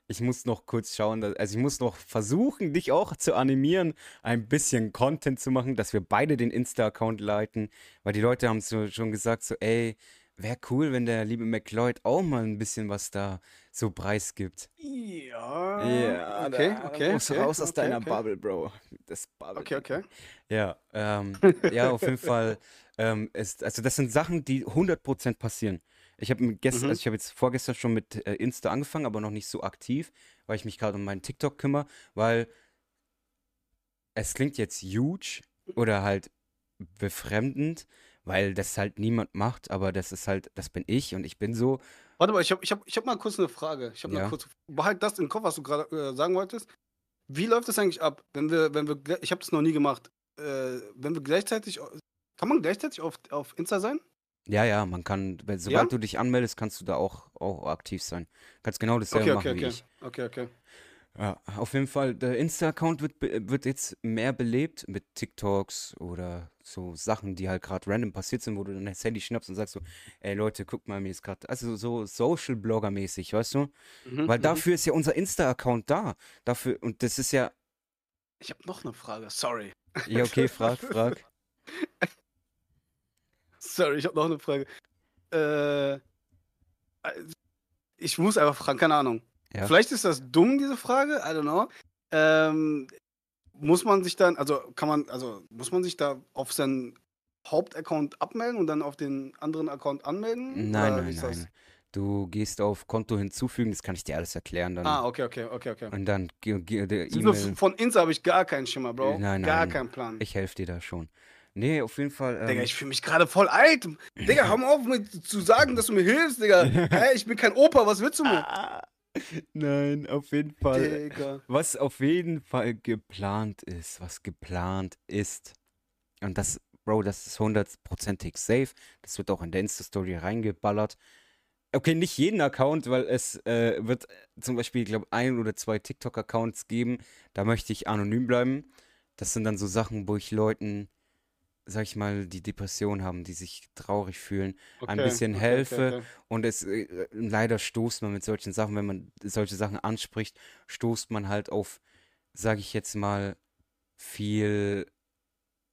ich muss noch kurz schauen, dass, also ich muss noch versuchen, dich auch zu animieren, ein bisschen Content zu machen, dass wir beide den Insta-Account leiten, weil die Leute haben so, schon gesagt, so, ey, wäre cool, wenn der liebe McLeod auch mal ein bisschen was da so preisgibt. Ja. Ja, okay, da okay. musst du okay, raus aus okay, deiner okay. Bubble, Bro. Das Bubble. Okay, okay. Ja, ähm, ja, auf jeden Fall. Ähm, ist, also das sind Sachen, die 100% passieren. Ich habe gestern, Mhm. also ich habe jetzt vorgestern schon mit äh, Insta angefangen, aber noch nicht so aktiv, weil ich mich gerade um meinen TikTok kümmere, weil es klingt jetzt huge oder halt befremdend, weil das halt niemand macht, aber das ist halt, das bin ich und ich bin so. Warte mal, ich habe ich hab, ich hab mal kurz eine Frage. Ich habe Ja. mal kurz. Behalt das im Kopf, was du gerade äh, sagen wolltest. Wie läuft das eigentlich ab, wenn wir, wenn wir, ich habe das noch nie gemacht, äh, wenn wir gleichzeitig, kann man gleichzeitig auf, auf Insta sein? Ja, ja, man kann, sobald du dich anmeldest, kannst du da auch, auch aktiv sein. Kannst genau dasselbe Okay, machen okay, wie okay. ich. Okay, okay. Ja, auf jeden Fall, der Insta-Account wird, wird jetzt mehr belebt mit TikToks oder so Sachen, die halt gerade random passiert sind, wo du dann das Handy schnappst und sagst so, ey Leute, guck mal, mir ist gerade, also so Social-Blogger-mäßig, weißt du? Mhm, Weil mhm. dafür ist ja unser Insta-Account da. Dafür, und das ist ja, Ich habe noch eine Frage, sorry. ja okay, frag, frag. [laughs] Sorry, ich habe noch eine Frage. Äh, ich muss einfach fragen, keine Ahnung. Ja. Vielleicht ist das dumm, diese Frage, I don't know. Ähm, muss man sich dann, also kann man, also muss man sich da auf seinen Hauptaccount abmelden und dann auf den anderen Account anmelden? Nein, nein, nein. Du gehst auf Konto hinzufügen, das kann ich dir alles erklären dann. Ah, okay, okay, okay, okay. Und dann der E-Mail. von Insta habe ich gar keinen Schimmer, Bro. Nein, Gar nein. keinen Plan. Ich helfe dir da schon. Nee, auf jeden Fall. Digga, Ähm, ich fühle mich gerade voll alt. Digga, hör mal auf mit zu sagen, dass du mir hilfst, Digga. [laughs] Hä, ich bin kein Opa, was willst du mir? Nein, auf jeden Fall. Digga. Was auf jeden Fall geplant ist, was geplant ist. Und das, Bro, das ist hundertprozentig safe. Das wird auch in der Insta-Story reingeballert. Okay, nicht jeden Account, weil es äh, wird zum Beispiel, ich glaube, ein oder zwei TikTok-Accounts geben. Da möchte ich anonym bleiben. Das sind dann so Sachen, wo ich Leuten, sag ich mal, die Depression haben, die sich traurig fühlen, ein Okay, bisschen okay, helfe. okay. Und es äh, leider stoßt man mit solchen Sachen, wenn man solche Sachen anspricht, stoßt man halt auf, sag ich jetzt mal, viel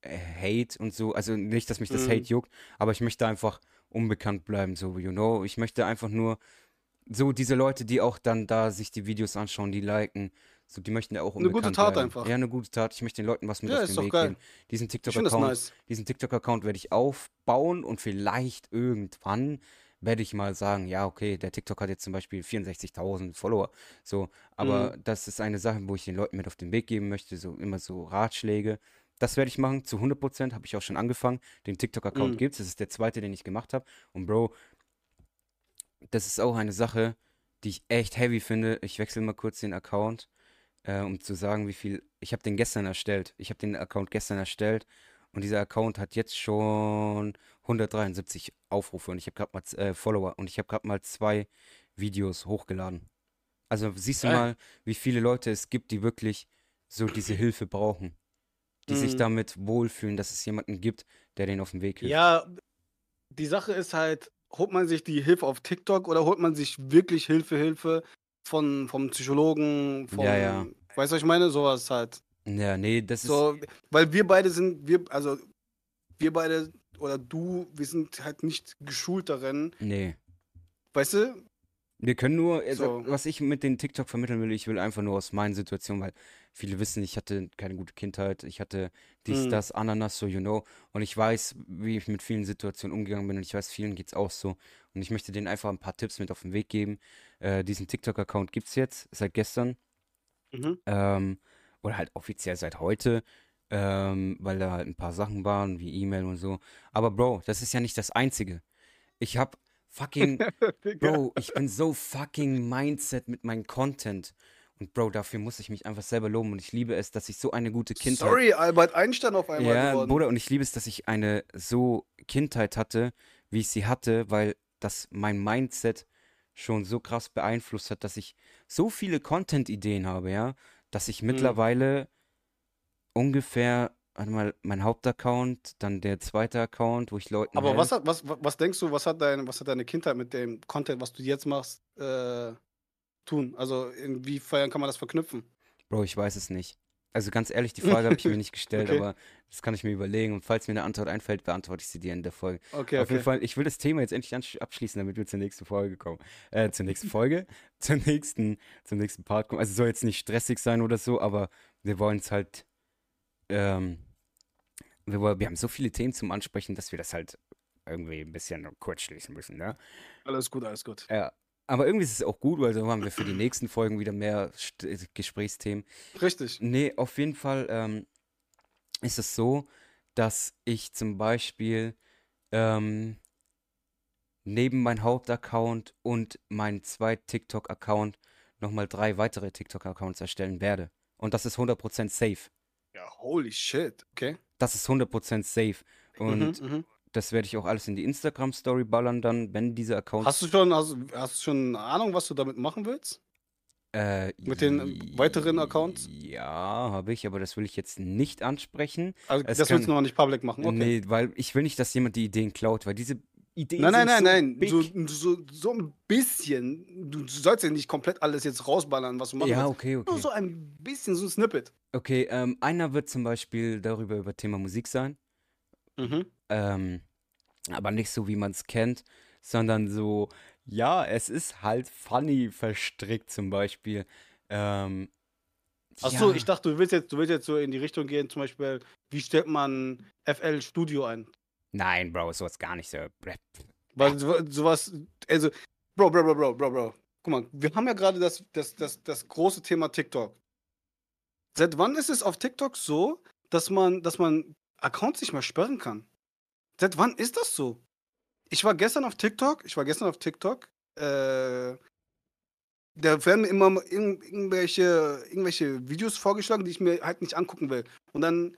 äh, Hate und so. Also nicht, dass mich das Hate Mhm. juckt, aber ich möchte einfach unbekannt bleiben, so, you know. Ich möchte einfach nur so diese Leute, die auch dann da sich die Videos anschauen, die liken, so, die möchten ja auch Eine gute Tat bleiben. einfach. Ja, eine gute Tat. Ich möchte den Leuten was mit Ja, auf den Weg geil. geben. Diesen TikTok-Account, nice. diesen TikTok-Account werde ich aufbauen und vielleicht irgendwann werde ich mal sagen, ja, okay, der TikTok hat jetzt zum Beispiel 64.000 Follower. So, aber Mhm. das ist eine Sache, wo ich den Leuten mit auf den Weg geben möchte, so immer so Ratschläge. Das werde ich machen, zu 100%, habe ich auch schon angefangen. Den TikTok-Account Mhm. gibt's, das ist der zweite, den ich gemacht habe. Und Bro, das ist auch eine Sache, die ich echt heavy finde. Ich wechsle mal kurz den Account, äh, um zu sagen, wie viel. Ich habe den gestern erstellt. Ich habe den Account gestern erstellt und dieser Account hat jetzt schon 173 Aufrufe und ich habe gerade mal äh, Follower und ich habe gerade mal zwei Videos hochgeladen. Also siehst du Geil. mal, wie viele Leute es gibt, die wirklich so diese Hilfe brauchen, die sich Mhm. damit wohlfühlen, dass es jemanden gibt, der denen auf den Weg hilft. Ja, die Sache ist halt, holt man sich die Hilfe auf TikTok oder holt man sich wirklich Hilfe, Hilfe von, vom Psychologen, vom, Ja, ja. weißt du, was ich meine? Sowas halt. Ja, nee, das ist. So, weil wir beide sind, wir, also wir beide oder du, wir sind halt nicht geschult darin, Nee. weißt du? Wir können nur, also, So. was ich mit den TikTok vermitteln will, ich will einfach nur aus meinen Situationen, weil viele wissen, ich hatte keine gute Kindheit, ich hatte dies, Mhm. das, Ananas, so, you know, und ich weiß, wie ich mit vielen Situationen umgegangen bin und ich weiß, vielen geht's auch so und ich möchte denen einfach ein paar Tipps mit auf den Weg geben. Äh, diesen TikTok-Account gibt's jetzt, seit gestern, Mhm. ähm, oder halt offiziell seit heute, ähm, weil da halt ein paar Sachen waren, wie E-Mail und so. Aber Bro, das ist ja nicht das Einzige. Ich hab fucking [laughs] Bro, ich bin so fucking Mindset mit meinem Content. Und Bro, dafür muss ich mich einfach selber loben. Und ich liebe es, dass ich so eine gute Kindheit. Sorry, Albert Einstein auf einmal ja, geworden. Bruder, und ich liebe es, dass ich eine so Kindheit hatte, wie ich sie hatte, weil das mein Mindset schon so krass beeinflusst hat, dass ich so viele Content-Ideen habe, ja, dass ich Mhm. mittlerweile ungefähr, warte mal, mein Hauptaccount, dann der zweite Account, wo ich Leuten Aber was, helfe. hat, was, was denkst du, was hat, dein, was hat deine Kindheit mit dem Content, was du jetzt machst, äh, tun? Also inwiefern kann man das verknüpfen? Bro, ich weiß es nicht. Also ganz ehrlich, die [laughs] Frage habe ich mir nicht gestellt, Okay. aber das kann ich mir überlegen. Und falls mir eine Antwort einfällt, beantworte ich sie dir in der Folge. Okay, Auf jeden okay. Fall, ich will das Thema jetzt endlich abschließen, damit wir zur nächsten Folge kommen. Äh, zur nächsten Folge, [laughs] zur nächsten, zum nächsten Part kommen. Also soll jetzt nicht stressig sein oder so, aber wir wollen es halt, ähm, wir, woll- wir haben so viele Themen zum Ansprechen, dass wir das halt irgendwie ein bisschen kurz schließen müssen, ne? Alles gut, alles gut. Ja. Aber irgendwie ist es auch gut, weil so haben wir für die nächsten Folgen wieder mehr St Gesprächsthemen. Richtig. Nee, auf jeden Fall ähm, ist es so, dass ich zum Beispiel ähm, neben meinem Hauptaccount und meinem zweiten TikTok-Account nochmal drei weitere TikTok-Accounts erstellen werde. Und das ist 100% safe. Ja, holy shit. Okay. Das ist 100% safe. Und mhm, mhm. Das werde ich auch alles in die Instagram-Story ballern dann, wenn diese Accounts... Hast du schon, hast, hast du schon eine Ahnung, was du damit machen willst? Äh, Mit den weiteren Accounts? Ja, habe ich, aber das will ich jetzt nicht ansprechen. Also Es das willst du kann- noch nicht public machen, okay. Nee, weil ich will nicht, dass jemand die Ideen klaut, weil diese Ideen Nein, nein, sind nein, so nein. So, so, so ein bisschen. Du sollst ja nicht komplett alles jetzt rausballern, was du machen Ja, willst. okay, Nur okay. so ein bisschen, so ein Snippet. Okay, ähm, einer wird zum Beispiel darüber über Thema Musik sein, Mhm. ähm, aber nicht so, wie man es kennt, sondern so, ja, es ist halt funny verstrickt zum Beispiel. Ähm, Achso, ja, ich dachte, du willst, jetzt, du willst jetzt so in die Richtung gehen, zum Beispiel, wie stellt man FL Studio ein? Nein, Bro, sowas gar nicht so. Weil so, sowas, also, Bro, Bro, Bro, Bro, Bro, Bro. Guck mal, wir haben ja gerade das, das, das, das große Thema TikTok. Seit wann ist es auf TikTok so, dass man, dass man Accounts nicht mehr sperren kann? Seit wann ist das so? Ich war gestern auf TikTok, ich war gestern auf TikTok, äh, da werden mir immer irg- irgendwelche, irgendwelche Videos vorgeschlagen, die ich mir halt nicht angucken will. Und dann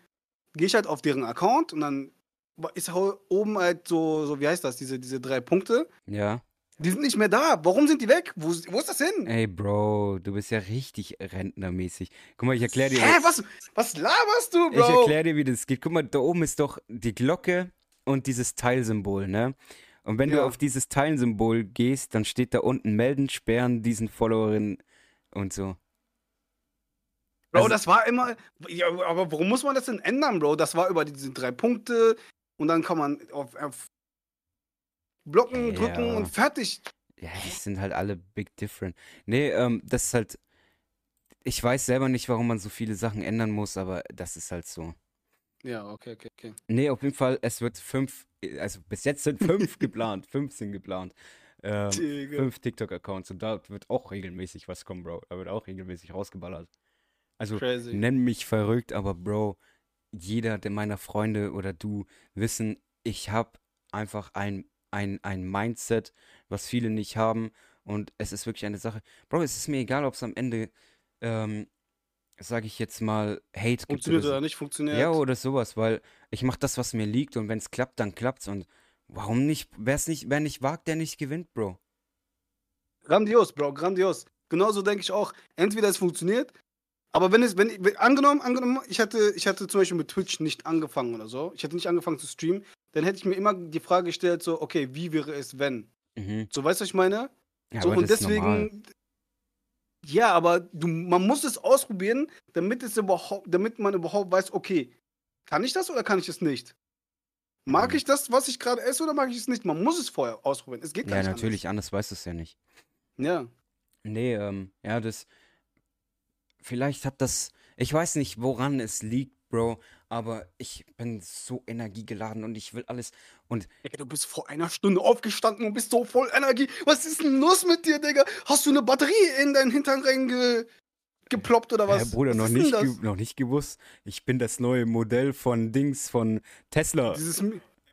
gehe ich halt auf deren Account und dann ist oben halt so, so wie heißt das, diese, diese drei Punkte. Ja. Die sind nicht mehr da. Warum sind die weg? Wo, wo ist das hin? Ey, Bro, du bist ja richtig rentnermäßig. Guck mal, ich erkläre dir. Hä, was, was laberst du, Bro? Ich erkläre dir, wie das geht. Guck mal, da oben ist doch die Glocke und dieses Teilsymbol, ne? Und wenn Ja. du auf dieses Teilsymbol gehst, dann steht da unten melden, sperren diesen Followerin und so. Bro, Also- das war immer. Ja, aber warum muss man das denn ändern, Bro? Das war über diese drei Punkte und dann kann man auf, auf Blocken Ja. drücken und fertig. Ja, die sind halt alle big different. Nee, ähm, das ist halt. Ich weiß selber nicht, warum man so viele Sachen ändern muss, aber das ist halt so. Ja, okay, okay, okay. Nee, auf jeden Fall, es wird fünf, also bis jetzt sind fünf [laughs] geplant, fünf sind geplant. Ähm, fünf TikTok-Accounts und da wird auch regelmäßig was kommen, Bro. Da wird auch regelmäßig rausgeballert. Also, Crazy. nenn mich verrückt, aber Bro, jeder der meiner Freunde oder du wissen, ich habe einfach ein, ein, ein Mindset, was viele nicht haben. Und es ist wirklich eine Sache. Bro, es ist mir egal, ob es am Ende, ähm, sage ich jetzt mal, Hate gibt Funktioniert oder so. nicht funktioniert. Ja, oder sowas, weil ich mache das, was mir liegt und wenn es klappt, dann klappt's und warum nicht? Wer es nicht, wer nicht wagt, der nicht gewinnt, Bro. Grandios, Bro, grandios. Genauso denke ich auch. Entweder es funktioniert, aber wenn es, wenn, wenn angenommen, angenommen, ich hatte, ich hatte zum Beispiel mit Twitch nicht angefangen oder so, ich hätte nicht angefangen zu streamen, dann hätte ich mir immer die Frage gestellt, so, okay, wie wäre es, wenn? Mhm. So, weißt du, was ich meine? Ja, so, aber und das ist normal. deswegen, ja, aber du, man muss es ausprobieren, damit es überhaupt, damit man überhaupt weiß, okay, kann ich das oder kann ich es nicht? Mag Mhm. ich das, was ich gerade esse, oder mag ich es nicht? Man muss es vorher ausprobieren. Es geht gar Ja, nicht natürlich, anders weißt du es ja nicht. anders. Ja. Nee, ähm, ja, das. Vielleicht hat das. Ich weiß nicht, woran es liegt, Bro, aber ich bin so energiegeladen und ich will alles. Und Ey, du bist vor einer Stunde aufgestanden und bist so voll Energie. Was ist denn los mit dir, Digga? Hast du eine Batterie in deinen Hintern reinge geploppt oder was? Herr Bruder, was noch nicht, das? ge noch nicht gewusst. Ich bin das neue Modell von Dings, von Tesla. Dieses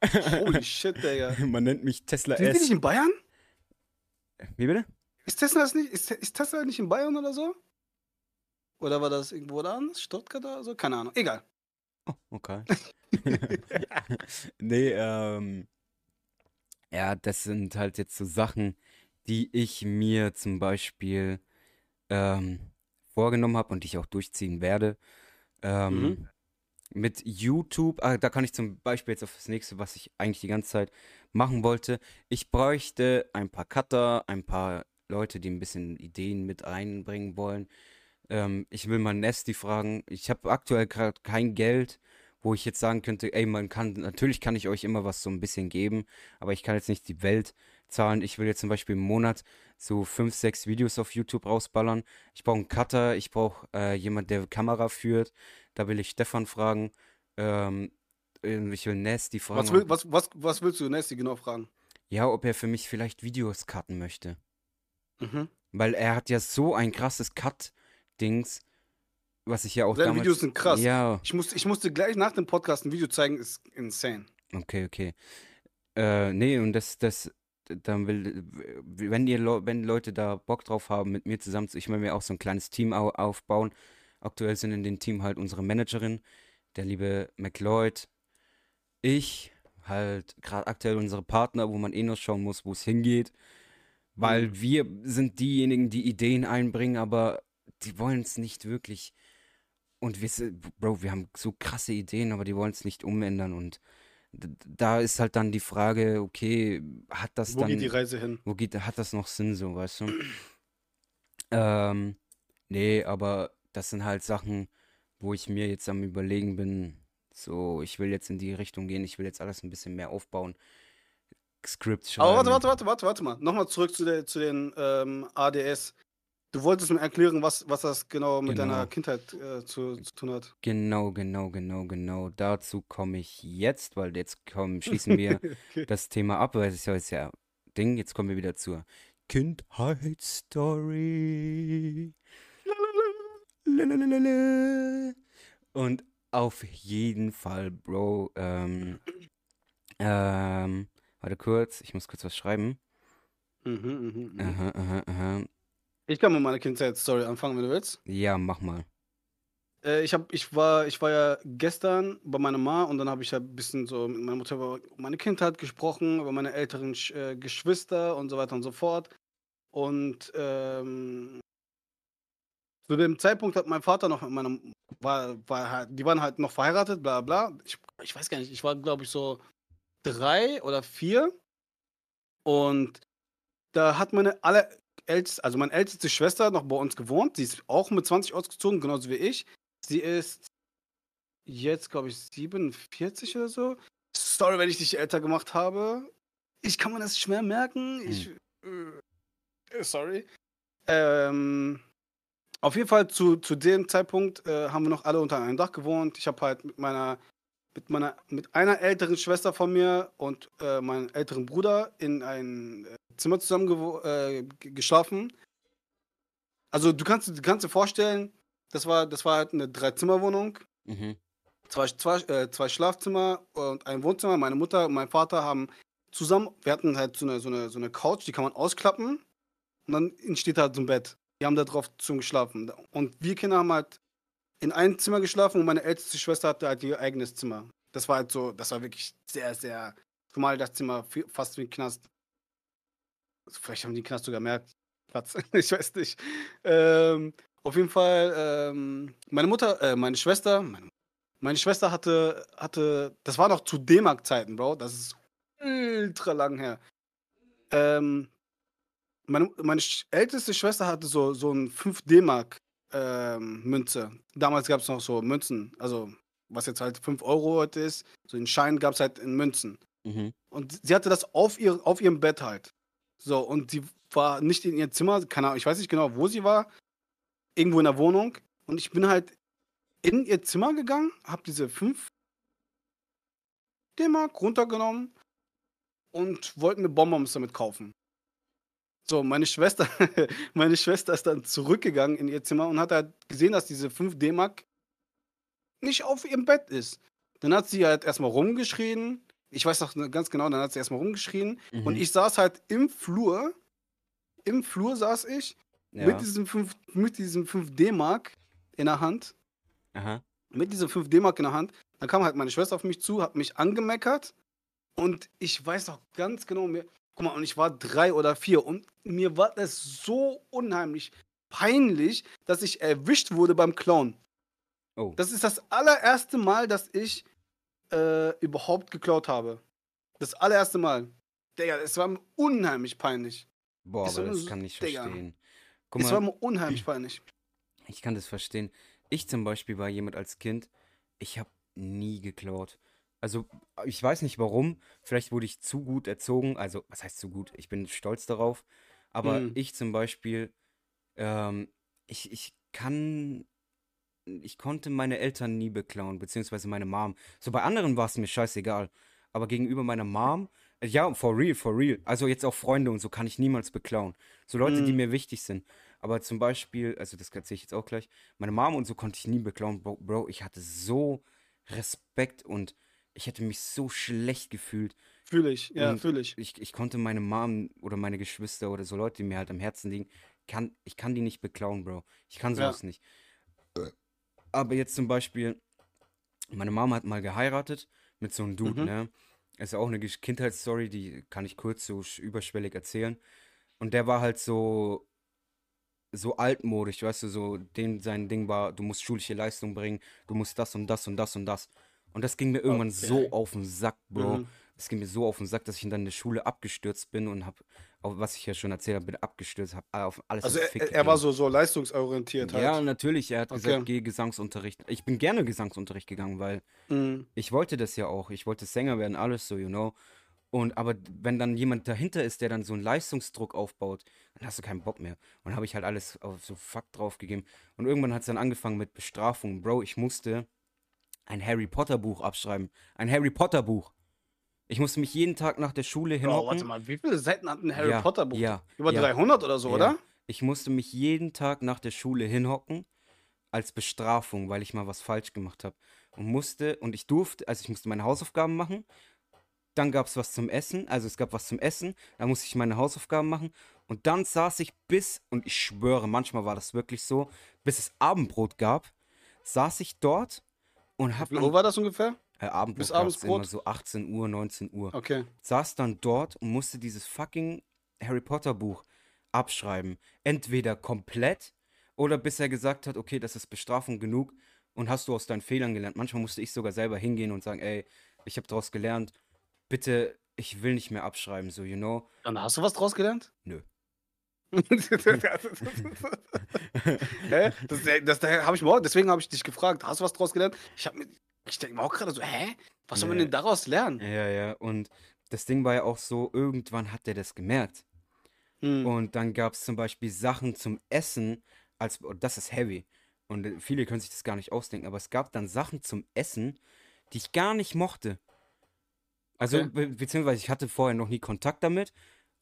[laughs] Holy shit, Digga. Man nennt mich Tesla Sind die nicht S. in Bayern? Wie bitte? Ist Tesla das nicht? Ist, ist Tesla nicht in Bayern oder so? Oder war das irgendwo da anders? Stuttgart oder so? Keine Ahnung. Egal. Oh, okay. [laughs] [laughs] nee, ähm. Ja, das sind halt jetzt so Sachen, die ich mir zum Beispiel ähm, vorgenommen habe und die ich auch durchziehen werde. Ähm, Mhm. Mit YouTube, ah, da kann ich zum Beispiel jetzt auf das nächste, was ich eigentlich die ganze Zeit machen wollte. Ich bräuchte ein paar Cutter, ein paar Leute, die ein bisschen Ideen mit einbringen wollen. Ähm, ich will mal Nesty fragen. Ich habe aktuell gerade kein Geld, wo ich jetzt sagen könnte, ey, man kann, natürlich kann ich euch immer was so ein bisschen geben, aber ich kann jetzt nicht die Welt zahlen. Ich will jetzt zum Beispiel im Monat so fünf, sechs Videos auf YouTube rausballern. Ich brauche einen Cutter, ich brauche äh, jemand, der Kamera führt. Da will ich Stefan fragen. Ähm, äh, ich will Nesty fragen. Was, will, was, was, was willst du Nasty genau fragen? Ja, ob er für mich vielleicht Videos cutten möchte. Mhm. Weil er hat ja so ein krasses Cut-Dings, was ich ja auch Seine damals... Videos sind krass. Ja, Ich, muss, ich musste gleich nach dem Podcast ein Video zeigen, ist insane. okay, okay. Äh, nee, und das, das, dann will, wenn ihr, wenn Leute da Bock drauf haben, mit mir zusammen, zu- ich will mir auch so ein kleines Team au aufbauen. Aktuell sind in dem Team halt unsere Managerin, der liebe McLeod, ich, halt gerade aktuell unsere Partner, wo man eh noch schauen muss, wo es hingeht. Weil Mhm. wir sind diejenigen, die Ideen einbringen, aber die wollen es nicht wirklich. Und wir, Bro, wir haben so krasse Ideen, aber die wollen es nicht umändern. Und da ist halt dann die Frage, okay, hat das Wo dann, geht die Reise hin? wo geht, hat das noch Sinn so, weißt du? [clears throat] Ähm, nee, aber das sind halt Sachen, wo ich mir jetzt am Überlegen bin, so, ich will jetzt in die Richtung gehen, ich will jetzt alles ein bisschen mehr aufbauen. Skripts Aber warte, schreiben. warte, warte, warte, warte mal. Nochmal zurück zu, der, zu den ähm, ADS. Du wolltest mir erklären, was, was das genau mit Genau. deiner Kindheit äh, zu, zu tun hat. Genau, genau, genau, genau. Dazu komme ich jetzt, weil jetzt kommen, schließen wir [laughs] Okay. das Thema ab, weil es ist ja, Ding. Jetzt kommen wir wieder zur Kindheitsstory. Und auf jeden Fall, Bro, ähm, ähm, warte kurz, ich muss kurz was schreiben. Mhm, mhm, mhm. Aha, aha, aha. Ich kann mit meiner Kindheitsstory anfangen, wenn du willst. Ja, mach mal. Äh, ich, hab, ich, war, ich war ja gestern bei meiner Ma und dann habe ich ja ein bisschen so mit meiner Mutter über meine Kindheit gesprochen, über meine älteren äh, Geschwister und so weiter und so fort. Und ähm, zu dem Zeitpunkt hat mein Vater noch mit meiner, war, war halt, die waren halt noch verheiratet, bla bla. Ich, ich weiß gar nicht, ich war glaube ich so drei oder vier. Und da hat meine allerälteste, also meine älteste Schwester noch bei uns gewohnt. Sie ist auch mit 20 ausgezogen, genauso wie ich. Sie ist jetzt, glaube ich, 47 oder so. Sorry, wenn ich dich älter gemacht habe. Ich kann mir das schwer merken. Ich. Hm. Äh, sorry. Ähm, auf jeden Fall zu, zu dem Zeitpunkt äh, haben wir noch alle unter einem Dach gewohnt. Ich habe halt mit meiner, mit meiner, mit einer älteren Schwester von mir und äh, meinem älteren Bruder in ein äh, Zimmer zusammen äh, geschlafen. Also du kannst, du kannst dir vorstellen, das war, das war halt eine Dreizimmerwohnung. Mhm. Zwei, zwei, äh, zwei Schlafzimmer und ein Wohnzimmer. Meine Mutter und mein Vater haben zusammen, wir hatten halt so eine, so eine, so eine Couch, die kann man ausklappen und dann entsteht halt so ein Bett. Die haben da drauf zum geschlafen. Und wir Kinder haben halt in einem Zimmer geschlafen und meine älteste Schwester hatte halt ihr eigenes Zimmer. Das war halt so, das war wirklich sehr, sehr, zumal das Zimmer fast wie ein Knast. Vielleicht haben die Knast sogar mehr Platz. [laughs] ich weiß nicht. Ähm, auf jeden Fall, ähm, meine Mutter, äh, meine Schwester, meine, meine, Schwester hatte, hatte, das war noch zu D-Mark-Zeiten, Bro. Das ist ultra lang her. Ähm, meine, meine älteste Schwester hatte so, so ein 5 D-Mark ähm, Münze. Damals gab es noch so Münzen, also was jetzt halt 5 Euro heute ist. So einen Schein gab es halt in Münzen. Mhm. Und sie hatte das auf, ihr, auf ihrem Bett halt. So, und sie war nicht in ihr Zimmer, keine Ahnung, ich weiß nicht genau, wo sie war, irgendwo in der Wohnung und ich bin halt in ihr Zimmer gegangen, habe diese 5 D-Mark runtergenommen und wollte eine Bonbons damit kaufen. So, meine Schwester, [laughs] meine Schwester ist dann zurückgegangen in ihr Zimmer und hat halt gesehen, dass diese 5 D-Mark nicht auf ihrem Bett ist. Dann hat sie halt erstmal rumgeschrien. Ich weiß noch ganz genau, dann hat sie erstmal rumgeschrien. Mhm. Und ich saß halt im Flur. Im Flur saß ich ja. Mit diesem 5, mit diesem 5 D-Mark in der Hand. Aha. Mit diesem 5 D-Mark in der Hand. Dann kam halt meine Schwester auf mich zu, hat mich angemeckert. Und ich weiß noch ganz genau, mir, guck mal, und ich war drei oder vier. Und mir war das so unheimlich peinlich, dass ich erwischt wurde beim Clown. Oh. Das ist das allererste Mal, dass ich äh, überhaupt geklaut habe. Das allererste Mal. Digga, es war unheimlich peinlich. Boah, aber das kann ich Digga. verstehen. Guck es war mir unheimlich [clears throat] peinlich. Ich kann das verstehen. Ich zum Beispiel war jemand als Kind, ich habe nie geklaut. Also, ich weiß nicht warum. Vielleicht wurde ich zu gut erzogen. Also, was heißt zu gut? Ich bin stolz darauf. Aber mhm. ich zum Beispiel, ähm, ich, ich kann, ich konnte meine Eltern nie beklauen, beziehungsweise meine Mom. So bei anderen war es mir scheißegal. Aber gegenüber meiner Mom, ja, for real, for real. Also jetzt auch Freunde und so kann ich niemals beklauen. So Leute, mhm. die mir wichtig sind. Aber zum Beispiel, also das erzähle ich jetzt auch gleich, meine Mom und so konnte ich nie beklauen. Bro, Bro, ich hatte so Respekt und ich hätte mich so schlecht gefühlt. Fühle ich, ja, fühle ich. ich. Ich konnte meine Mom oder meine Geschwister oder so Leute, die mir halt am Herzen liegen, kann, ich kann die nicht beklauen, Bro. Ich kann sowas ja. nicht. Aber jetzt zum Beispiel, meine Mom hat mal geheiratet mit so einem Dude, mhm. ne? Ist ja auch eine Kindheitsstory, die kann ich kurz so überschwellig erzählen. Und der war halt so, so altmodisch, weißt du, so, dem sein Ding war, du musst schulische Leistung bringen, du musst das und das und das und das. Und das ging mir irgendwann okay. so auf den Sack, Bro. Mhm. Das ging mir so auf den Sack, dass ich dann in der Schule abgestürzt bin und hab, was ich ja schon erzählt habe, bin abgestürzt, hab auf alles Also er, er war so, so leistungsorientiert halt. Ja, natürlich. Er hat okay. gesagt, geh Gesangsunterricht. Ich bin gerne Gesangsunterricht gegangen, weil mhm. ich wollte das ja auch. Ich wollte Sänger werden, alles so, you know. Und aber wenn dann jemand dahinter ist, der dann so einen Leistungsdruck aufbaut, dann hast du keinen Bock mehr. Und habe ich halt alles auf so Fuck draufgegeben. Und irgendwann hat es dann angefangen mit Bestrafung. Bro, ich musste ein Harry Potter Buch abschreiben. Ein Harry Potter Buch. Ich musste mich jeden Tag nach der Schule hinhocken. Oh, warte mal, wie viele Seiten hat ein Harry ja, Potter Buch? Ja, Über ja, 300 oder so, ja. oder? Ich musste mich jeden Tag nach der Schule hinhocken als Bestrafung, weil ich mal was falsch gemacht habe. Und musste, und ich durfte, also ich musste meine Hausaufgaben machen. Dann gab es was zum Essen, also es gab was zum Essen. Da musste ich meine Hausaufgaben machen. Und dann saß ich bis, und ich schwöre, manchmal war das wirklich so, bis es Abendbrot gab, saß ich dort und hab Wie viel Uhr war das ungefähr? Äh, Abendbrot Bis Abendsbrot? immer so 18 Uhr, 19 Uhr. Okay. Saß dann dort und musste dieses fucking Harry Potter Buch abschreiben. Entweder komplett oder bis er gesagt hat, okay, das ist Bestrafung genug und hast du aus deinen Fehlern gelernt. Manchmal musste ich sogar selber hingehen und sagen, ey, ich habe daraus gelernt, bitte, ich will nicht mehr abschreiben, so, you know. Dann hast du was draus gelernt? Nö. [laughs] hä? Das, das, das habe ich auch, deswegen habe ich dich gefragt, hast du was draus gelernt? Ich habe mir, ich denke mir auch gerade so, hä? Was soll man denn daraus lernen? Ja, ja, und das Ding war ja auch so, irgendwann hat er das gemerkt. Hm. Und dann gab es zum Beispiel Sachen zum Essen, als, und das ist heavy. Und äh, viele können sich das gar nicht ausdenken, aber es gab dann Sachen zum Essen, die ich gar nicht mochte. Also, Okay. be beziehungsweise ich hatte vorher noch nie Kontakt damit,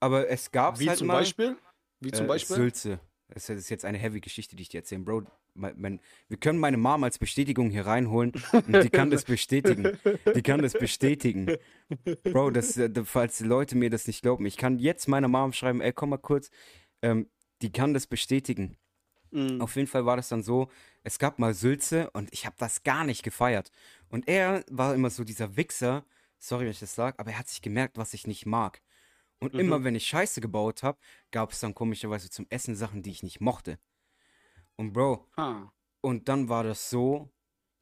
aber es gab Wie halt zum mal. Beispiel? Wie zum äh, Beispiel? Sülze. Das ist jetzt eine heavy Geschichte, die ich dir erzähle. Bro, mein, mein, wir können meine Mom als Bestätigung hier reinholen und die kann das bestätigen. Die kann das bestätigen. Bro, das, äh, falls die Leute mir das nicht glauben, ich kann jetzt meiner Mom schreiben, ey, komm mal kurz. Ähm, die kann das bestätigen. Hm. Auf jeden Fall war das dann so, es gab mal Sülze und ich habe das gar nicht gefeiert. Und er war immer so dieser Wichser, sorry, wenn ich das sage, aber er hat sich gemerkt, was ich nicht mag. Und Mhm. immer wenn ich Scheiße gebaut habe, gab es dann komischerweise zum Essen Sachen, die ich nicht mochte. Und Bro, Ah. und dann war das so,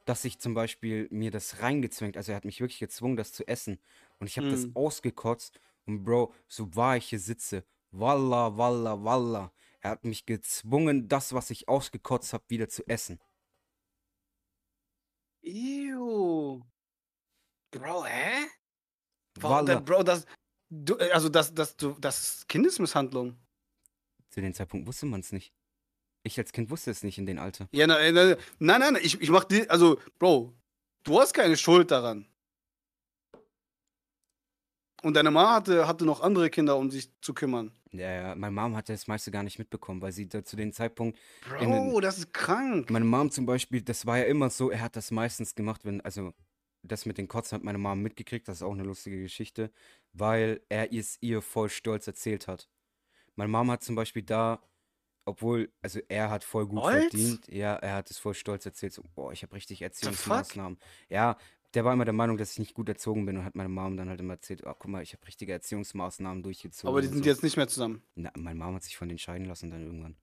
dass ich zum Beispiel mir das reingezwängt, also er hat mich wirklich gezwungen, das zu essen. Und ich habe das Mhm. ausgekotzt. Und Bro, so wahr ich hier sitze, walla, walla, walla. Er hat mich gezwungen, das, was ich ausgekotzt habe, wieder zu essen. Ew. Bro, hä? Walla. Bro, das, du, äh, also das, das, du, das ist Kindesmisshandlung. Zu dem Zeitpunkt wusste man es nicht. Ich als Kind wusste es nicht in dem Alter. Ja, na, äh, nein, nein, nein, ich, ich mach die, also, Bro, du hast keine Schuld daran. Und deine Mama hatte, hatte noch andere Kinder, um sich zu kümmern. Ja, ja, meine Mom hatte das meiste gar nicht mitbekommen, weil sie da zu dem Zeitpunkt Bro, den- das ist krank. Meine Mom zum Beispiel, das war ja immer so, er hat das meistens gemacht, wenn, also das mit den Kotzen hat meine Mom mitgekriegt, das ist auch eine lustige Geschichte, weil er es ihr voll stolz erzählt hat. Meine Mom hat zum Beispiel da, obwohl, also er hat voll gut Stolz? verdient, ja, er hat es voll stolz erzählt, so, boah, ich habe richtig? Erziehungsmaßnahmen. Ja, der war immer der Meinung, dass ich nicht gut erzogen bin und hat meine Mom dann halt immer erzählt, oh, guck mal, ich habe richtige Erziehungsmaßnahmen durchgezogen. Aber die sind so. jetzt nicht mehr zusammen. Na, meine Mom hat sich von denen scheiden lassen dann irgendwann.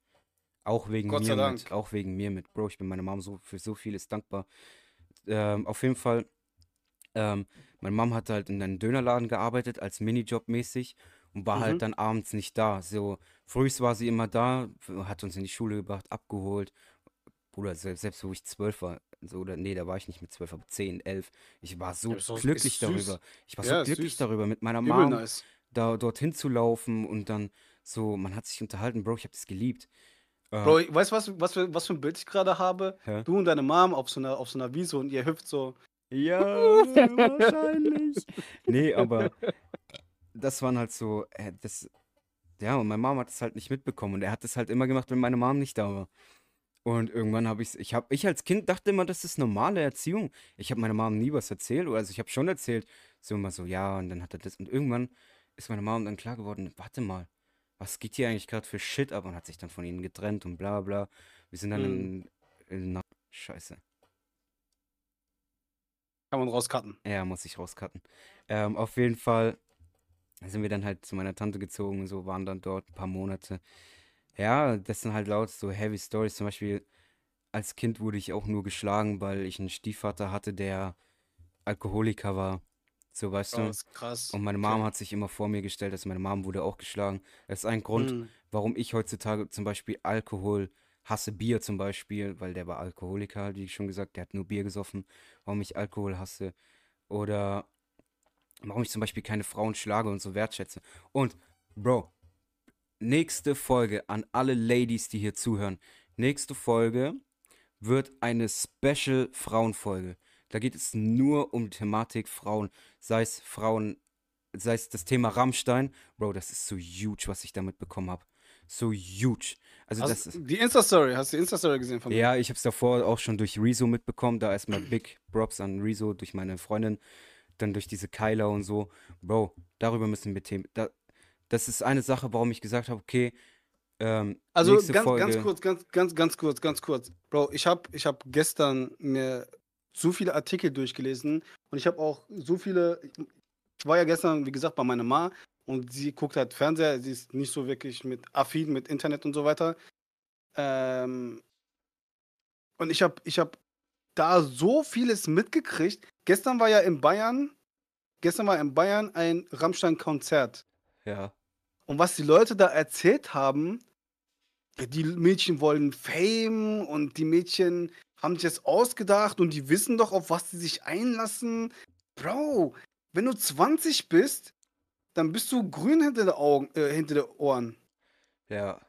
Auch wegen Gott mir mit. Auch wegen mir mit. Bro, ich bin meiner Mom so für so vieles dankbar. Ähm, auf jeden Fall, ähm, meine Mom hat halt in einem Dönerladen gearbeitet, als Minijob mäßig und war Mhm. halt dann abends nicht da. So, frühs war sie immer da, hat uns in die Schule gebracht, abgeholt. Bruder, selbst, wo ich zwölf war, so, oder nee, da war ich nicht mit zwölf, aber zehn, elf. Ich war so Ja, glücklich darüber. Ich war Ja, so glücklich süß. darüber, mit meiner Mom nice. da dorthin zu laufen und dann so, man hat sich unterhalten, Bro, ich hab das geliebt. Äh, Bro, weißt du, was, was, für, was für ein Bild ich gerade habe? hä? Du und deine Mom auf so einer, auf so einer Wiese und ihr hüpft so. Ja, wahrscheinlich. Nee, aber das waren halt so, äh, das, ja, und meine Mom hat es halt nicht mitbekommen und er hat es halt immer gemacht, wenn meine Mom nicht da war. Und irgendwann habe ich ich habe ich als Kind dachte immer, das ist normale Erziehung. Ich habe meiner Mom nie was erzählt, oder also ich habe schon erzählt, so immer so, ja, und dann hat er das und irgendwann ist meine Mom dann klar geworden, warte mal, was geht hier eigentlich gerade für Shit ab und hat sich dann von ihnen getrennt und bla bla. Wir sind dann Mhm. in, in, Scheiße. Kann man rauscutten. Ja, muss ich rauscutten. Ähm, auf jeden Fall sind wir dann halt zu meiner Tante gezogen und so, waren dann dort ein paar Monate. Ja, das sind halt laut so heavy Stories. Zum Beispiel, als Kind wurde ich auch nur geschlagen, weil ich einen Stiefvater hatte, der Alkoholiker war. So, weißt Bro, du? das ist krass. Und meine Mom hat sich immer vor mir gestellt, dass meine Mom wurde auch geschlagen. Das ist ein Grund, Mhm. warum ich heutzutage zum Beispiel Alkohol hasse, Bier zum Beispiel, weil der war Alkoholiker, wie ich schon gesagt, der hat nur Bier gesoffen, warum ich Alkohol hasse oder warum ich zum Beispiel keine Frauen schlage und so wertschätze. Und, Bro, nächste Folge an alle Ladies, die hier zuhören. Nächste Folge wird eine Special Frauenfolge. Da geht es nur um die Thematik Frauen, sei es Frauen, sei es das Thema Rammstein. Bro, das ist so huge, was ich damit bekommen habe. So huge. Also das ist. die Insta-Story, hast du die Insta-Story gesehen von mir? Ja, ich habe es davor auch schon durch Rezo mitbekommen. Da erstmal [clears throat] Big Props an Rezo durch meine Freundin, dann durch diese Kyla und so. Bro, darüber müssen wir Themen. Da, das ist eine Sache, warum ich gesagt habe, okay, Ähm, Also ganz, Folge. ganz kurz, ganz, ganz, ganz kurz, ganz kurz. Bro, ich habe ich hab gestern mir so viele Artikel durchgelesen und ich habe auch so viele. Ich war ja gestern, wie gesagt, bei meiner Ma und sie guckt halt Fernseher. Sie ist nicht so wirklich mit affin mit Internet und so weiter. Ähm, und ich habe ich hab da so vieles mitgekriegt. Gestern war ja in Bayern, gestern war in Bayern ein Rammstein-Konzert. Ja. Und was die Leute da erzählt haben, die Mädchen wollen Fame und die Mädchen haben sich das ausgedacht und die wissen doch, auf was sie sich einlassen. Bro, wenn du 20 bist, dann bist du grün hinter den Augen, äh, hinter den Ohren. Ja.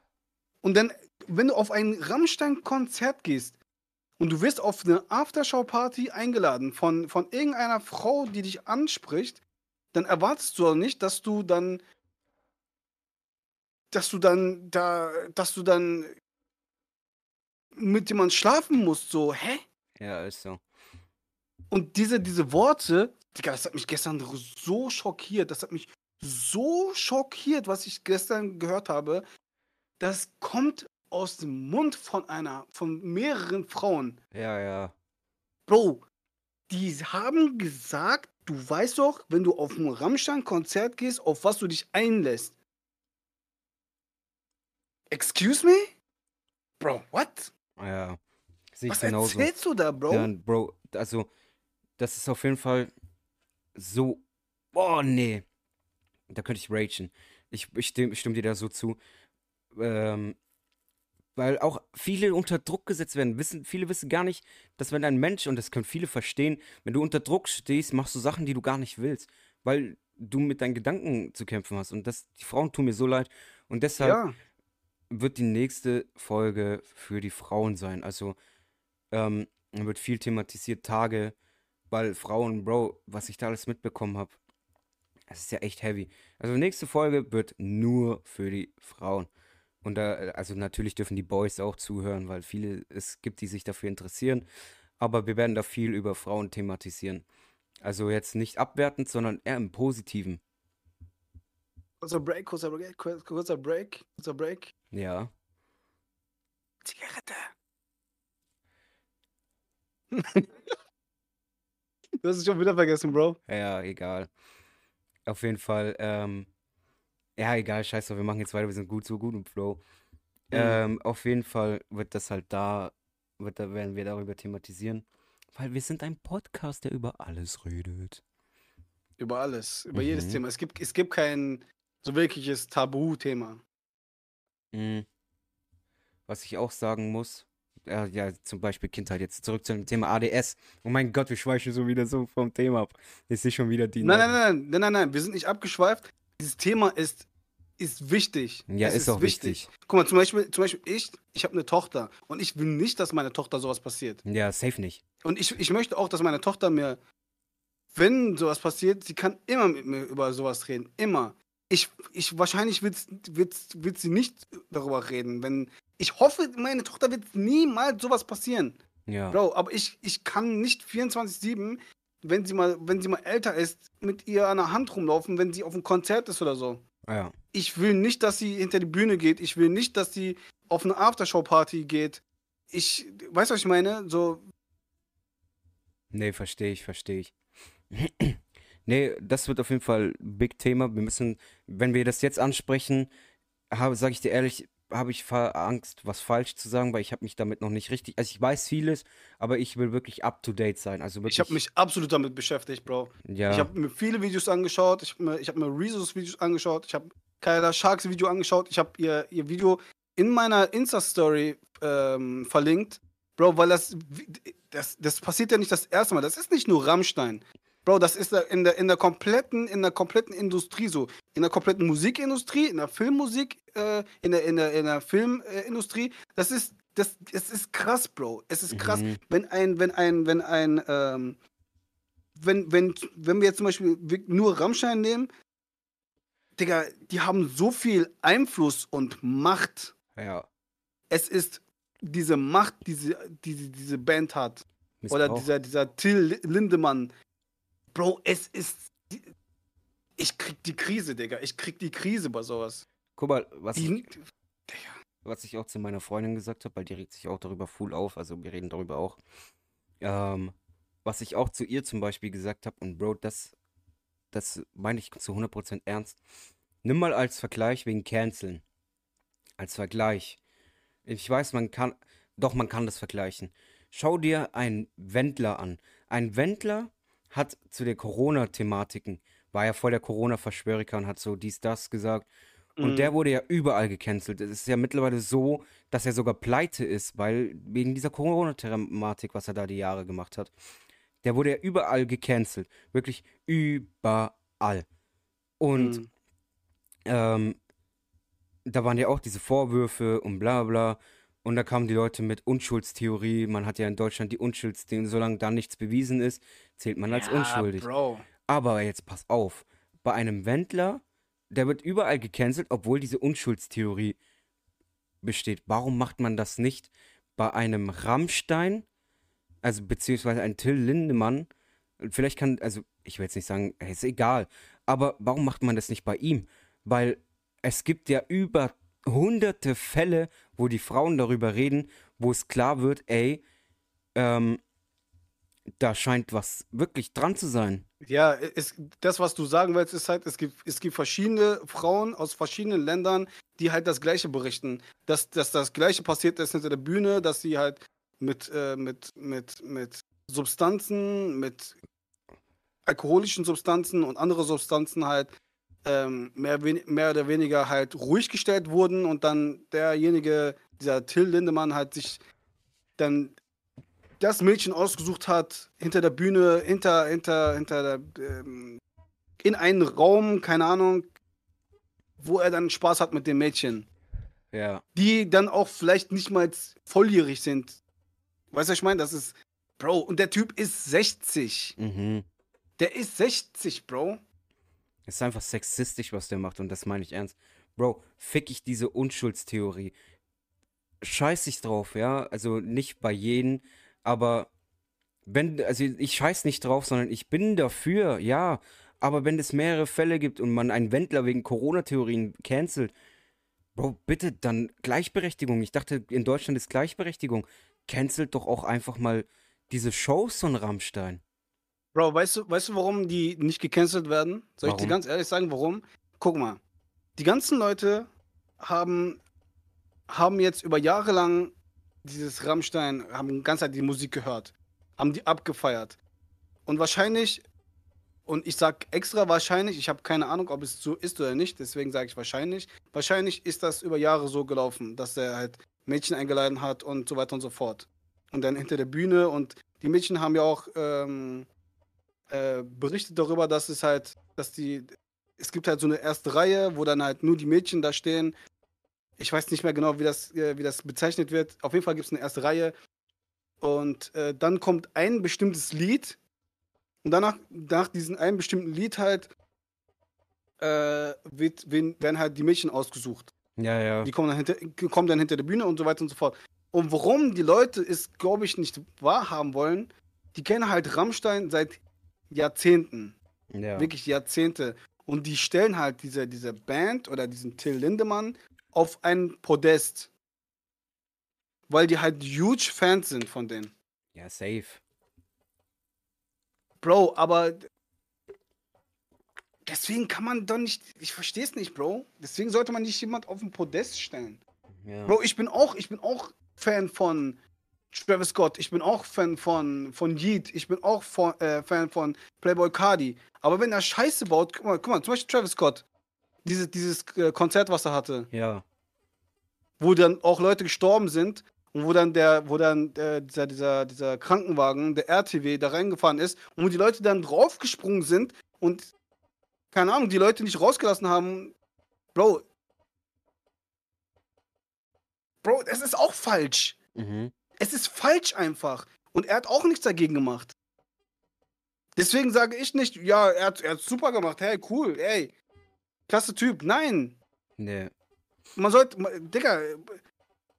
Und dann, wenn du auf ein Rammstein-Konzert gehst und du wirst auf eine Aftershow-Party eingeladen von, von irgendeiner Frau, die dich anspricht, dann erwartest du doch nicht, dass du dann, dass du dann da, dass du dann mit jemandem schlafen musst, so, hä? Ja, ist so. Und diese, diese Worte, Digga, das hat mich gestern so schockiert. Das hat mich so schockiert, was ich gestern gehört habe. Das kommt aus dem Mund von einer, von mehreren Frauen. Ja, ja. Bro, die haben gesagt, du weißt doch, wenn du auf ein Rammstein-Konzert gehst, auf was du dich einlässt. Excuse me? Bro, what? Ja. Sehe ich Was genauso. erzählst du da, Bro? Dann, Bro, also, das ist auf jeden Fall so. Oh, nee. Da könnte ich ragen. Ich, ich stimme, stimme dir da so zu. Ähm, weil auch viele unter Druck gesetzt werden. Wissen, viele wissen gar nicht, dass wenn ein Mensch, und das können viele verstehen, wenn du unter Druck stehst, machst du Sachen, die du gar nicht willst. Weil du mit deinen Gedanken zu kämpfen hast. Und das, die Frauen tun mir so leid. Und deshalb ja. wird die nächste Folge für die Frauen sein. Also, ähm, wird viel thematisiert, Tage, weil Frauen, Bro, was ich da alles mitbekommen habe, das ist ja echt heavy. Also, nächste Folge wird nur für die Frauen. Und da, also natürlich dürfen die Boys auch zuhören, weil viele es gibt, die sich dafür interessieren. Aber wir werden da viel über Frauen thematisieren. Also jetzt nicht abwertend, sondern eher im Positiven. Kurzer Break, kurzer Break, kurzer Break, kurzer Break. Ja. Zigarette. [laughs] du hast es schon wieder vergessen, Bro. Ja, egal. Auf jeden Fall, ähm, ja, egal, scheiße, wir machen jetzt weiter, wir sind gut, so gut im Flow. Ähm, auf jeden Fall wird das halt da, wird da, werden wir darüber thematisieren, weil wir sind ein Podcast, der über alles redet. Über alles, über jedes Mhm. Thema. Es gibt, es gibt kein so wirkliches Tabuthema. Mhm. Was ich auch sagen muss, ja, ja, zum Beispiel Kindheit, jetzt zurück zum Thema ADS. Oh mein Gott, wir schweifen schon wieder so vom Thema ab. Ich sehe schon wieder die. Nein, nein, nein, nein, nein, nein, wir sind nicht abgeschweift. Dieses Thema ist, ist wichtig. Ja, es ist auch wichtig. Guck mal, zum Beispiel, zum Beispiel ich, ich habe eine Tochter und ich will nicht, dass meiner Tochter sowas passiert. Ja, safe nicht. Und ich, ich möchte auch, dass meine Tochter mir, wenn sowas passiert, sie kann immer mit mir über sowas reden. Immer. Ich, ich wahrscheinlich wird, wird, wird sie nicht darüber reden. Wenn, ich hoffe, meine Tochter wird niemals sowas passieren. Ja. Bro, aber ich, ich kann nicht 24-7, wenn sie mal, wenn sie mal älter ist, mit ihr an der Hand rumlaufen, wenn sie auf einem Konzert ist oder so. Ja. Ich will nicht, dass sie hinter die Bühne geht. Ich will nicht, dass sie auf eine Aftershow-Party geht. Ich, weißt du, was ich meine? So, Nee, verstehe ich, verstehe ich. [clears throat] nee, das wird auf jeden Fall ein Big Thema. Wir müssen, wenn wir das jetzt ansprechen, habe, sage ich dir ehrlich, habe ich Angst, was falsch zu sagen, weil ich habe mich damit noch nicht richtig, also ich weiß vieles, aber ich will wirklich up to date sein. Also wirklich, ich habe mich absolut damit beschäftigt, Bro. ja, Ich habe mir viele Videos angeschaut. Ich habe mir, ich hab mir Rezos Videos angeschaut. Ich habe Kyla Sharks Video angeschaut. Ich habe ihr, ihr Video in meiner Insta-Story ähm, verlinkt. Bro, weil das, das, das passiert ja nicht das erste Mal. Das ist nicht nur Rammstein. Bro, das ist in der, in der kompletten, in der kompletten Industrie so. In der kompletten Musikindustrie, in der Filmmusik, äh, in der, in der, in der Filmindustrie. Das ist, das, es ist krass, Bro. Es ist krass, Mhm. wenn ein, wenn ein, wenn ein, ähm, wenn, wenn, wenn wir jetzt zum Beispiel nur Rammstein nehmen, Digga, die haben so viel Einfluss und Macht. ja, Es ist diese Macht, die diese, diese, diese Band hat. Oder Missbrauch. dieser, dieser Till Lindemann. Bro, es ist. Ich krieg die Krise, Digga. Ich krieg die Krise bei sowas. Guck mal, was ich, Die, was ich auch zu meiner Freundin gesagt habe, weil die regt sich auch darüber full auf, also wir reden darüber auch. Ähm, was ich auch zu ihr zum Beispiel gesagt habe, und Bro, das, das meine ich zu 100% ernst. Nimm mal als Vergleich wegen Canceln. Als Vergleich. Ich weiß, man kann, doch, man kann das vergleichen. Schau dir einen Wendler an. Ein Wendler hat zu der Corona-Thematiken, war ja voll der Corona-Verschwöriker und hat so dies, das gesagt. Und Mhm. der wurde ja überall gecancelt. Es ist ja mittlerweile so, dass er sogar pleite ist, weil wegen dieser Corona-Thematik, was er da die Jahre gemacht hat, der wurde ja überall gecancelt. Wirklich überall. Und Mhm. ähm, da waren ja auch diese Vorwürfe und bla bla. Und da kamen die Leute mit Unschuldstheorie. Man hat ja in Deutschland die Unschuldstheorie. Solange da nichts bewiesen ist, zählt man als Ja, unschuldig. Bro. Aber jetzt pass auf. Bei einem Wendler, der wird überall gecancelt, obwohl diese Unschuldstheorie besteht. Warum macht man das nicht bei einem Rammstein, also beziehungsweise ein Till Lindemann? Vielleicht kann, also ich will jetzt nicht sagen, ist egal, aber warum macht man das nicht bei ihm? Weil es gibt ja über hunderte Fälle, wo die Frauen darüber reden, wo es klar wird, ey, ähm, da scheint was wirklich dran zu sein. Ja, es, das, was du sagen willst, ist halt, es gibt, es gibt verschiedene Frauen aus verschiedenen Ländern, die halt das Gleiche berichten. Dass, dass das Gleiche passiert ist hinter der Bühne, dass sie halt mit, äh, mit, mit, mit Substanzen, mit alkoholischen Substanzen und andere Substanzen halt ähm, mehr, mehr oder weniger halt ruhig gestellt wurden und dann derjenige, dieser Till Lindemann, halt sich dann das Mädchen ausgesucht hat, hinter der Bühne, hinter, hinter, hinter der, ähm, in einen Raum, keine Ahnung, wo er dann Spaß hat mit dem Mädchen. Ja. Die dann auch vielleicht nicht mal volljährig sind. Weißt du, was ich meine? Das ist, Bro, und der Typ ist 60. Mhm. Der ist 60, Bro. Ist einfach sexistisch, was der macht und das meine ich ernst. Bro, fick ich diese Unschuldstheorie. Scheiß ich drauf, ja? Also nicht bei jedem, aber wenn, also ich scheiß nicht drauf, sondern ich bin dafür, ja. Aber wenn es mehrere Fälle gibt und man einen Wendler wegen Corona-Theorien cancelt, Bro, bitte dann Gleichberechtigung. Ich dachte, in Deutschland ist Gleichberechtigung. Cancelt doch auch einfach mal diese Shows von Rammstein. Bro, weißt du, weißt du, warum die nicht gecancelt werden? Soll ich dir Warum? ganz ehrlich sagen, warum? Guck mal. Die ganzen Leute haben, haben jetzt über Jahre lang dieses Rammstein, haben die ganze Zeit die Musik gehört, haben die abgefeiert. Und wahrscheinlich, und ich sag extra wahrscheinlich, ich habe keine Ahnung, ob es so ist oder nicht, deswegen sage ich wahrscheinlich. Wahrscheinlich ist das über Jahre so gelaufen, dass er halt Mädchen eingeladen hat und so weiter und so fort. Und dann hinter der Bühne und die Mädchen haben ja auch ähm, äh, berichtet darüber, dass es halt, dass die, es gibt halt so eine erste Reihe, wo dann halt nur die Mädchen da stehen. Ich weiß nicht mehr genau, wie das, äh, wie das bezeichnet wird. Auf jeden Fall gibt es eine erste Reihe. Und äh, dann kommt ein bestimmtes Lied. Und danach, nach diesem einen bestimmten Lied halt, äh, wird, werden werden halt die Mädchen ausgesucht. Ja, ja. Die kommen dann, hinter, kommen dann hinter der Bühne und so weiter und so fort. Und warum die Leute es, glaube ich, nicht wahrhaben wollen, die kennen halt Rammstein seit Jahrzehnten. ja. Wirklich Jahrzehnte. Und die stellen halt diese, diese Band oder diesen Till Lindemann auf ein Podest. Weil die halt huge Fans sind von denen. Ja, safe. Bro, aber deswegen kann man doch nicht, ich verstehe es nicht, Bro. Deswegen sollte man nicht jemand auf ein Podest stellen. Ja. Bro, ich bin auch, ich bin auch Fan von Travis Scott. Ich bin auch Fan von, von Yeet. Ich bin auch von, äh, Fan von Playboy Cardi. Aber wenn er Scheiße baut, guck mal, guck mal zum Beispiel Travis Scott. Diese, dieses äh, Konzert, was er hatte, ja. wo dann auch Leute gestorben sind und wo dann der, wo dann äh, dieser, dieser, dieser Krankenwagen, der RTW, da reingefahren ist und wo die Leute dann draufgesprungen sind und keine Ahnung, die Leute nicht rausgelassen haben. Bro. Bro, es ist auch falsch. Mhm. Es ist falsch einfach. Und er hat auch nichts dagegen gemacht. Deswegen sage ich nicht, ja, er hat, hat super gemacht, hey, cool, ey. Klasse Typ. Nein. Nee. Man sollte, Digga,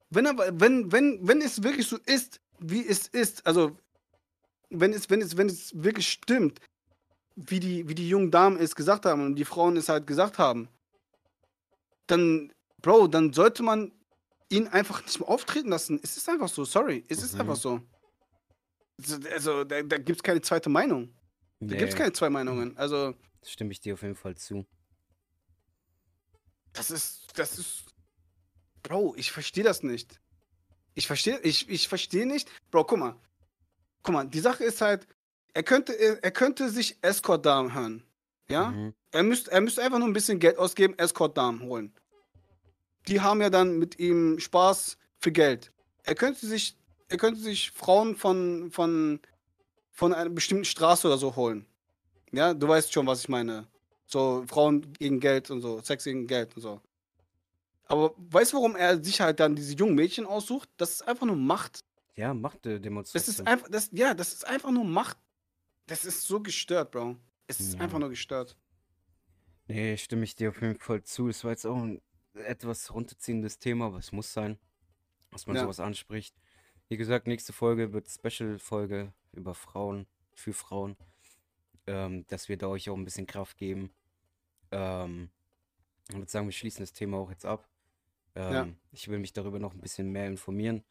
wenn, er, wenn, wenn, wenn es wirklich so ist, wie es ist, also wenn es, wenn es, wenn es wirklich stimmt, wie die, wie die jungen Damen es gesagt haben und die Frauen es halt gesagt haben, dann, Bro, dann sollte man ihn einfach nicht mehr auftreten lassen. Es ist einfach so, sorry. Es ist Mhm. einfach so. Also, da, da gibt es keine zweite Meinung. Da gibt es keine zwei Meinungen. Also, stimme ich dir auf jeden Fall zu. Das ist, das ist. Bro, ich verstehe das nicht. Ich verstehe, ich, ich verstehe nicht. Bro, guck mal. Guck mal, die Sache ist halt, er könnte, er, er könnte sich Escort-Damen hören. Ja? Mhm. Er müsste er müsste einfach nur ein bisschen Geld ausgeben, Escort-Damen holen. Die haben ja dann mit ihm Spaß für Geld. Er könnte sich, er könnte sich Frauen von, von, von einer bestimmten Straße oder so holen. Ja, du weißt schon, was ich meine. So Frauen gegen Geld und so, Sex gegen Geld und so. Aber weißt du, warum er sich halt dann diese jungen Mädchen aussucht? Das ist einfach nur Macht. Ja, macht äh, Das ist einfach, das, ja, das ist einfach nur Macht. Das ist so gestört, Bro. Es ist Ja. einfach nur gestört. Nee, stimme ich dir auf jeden Fall zu. Es war jetzt auch ein etwas runterziehendes Thema, aber es muss sein, dass man Ja. sowas anspricht. Wie gesagt, nächste Folge wird Special-Folge über Frauen, für Frauen, ähm, dass wir da euch auch ein bisschen Kraft geben. Ähm, ich würde sagen, wir schließen das Thema auch jetzt ab. Ähm, Ja. Ich will mich darüber noch ein bisschen mehr informieren,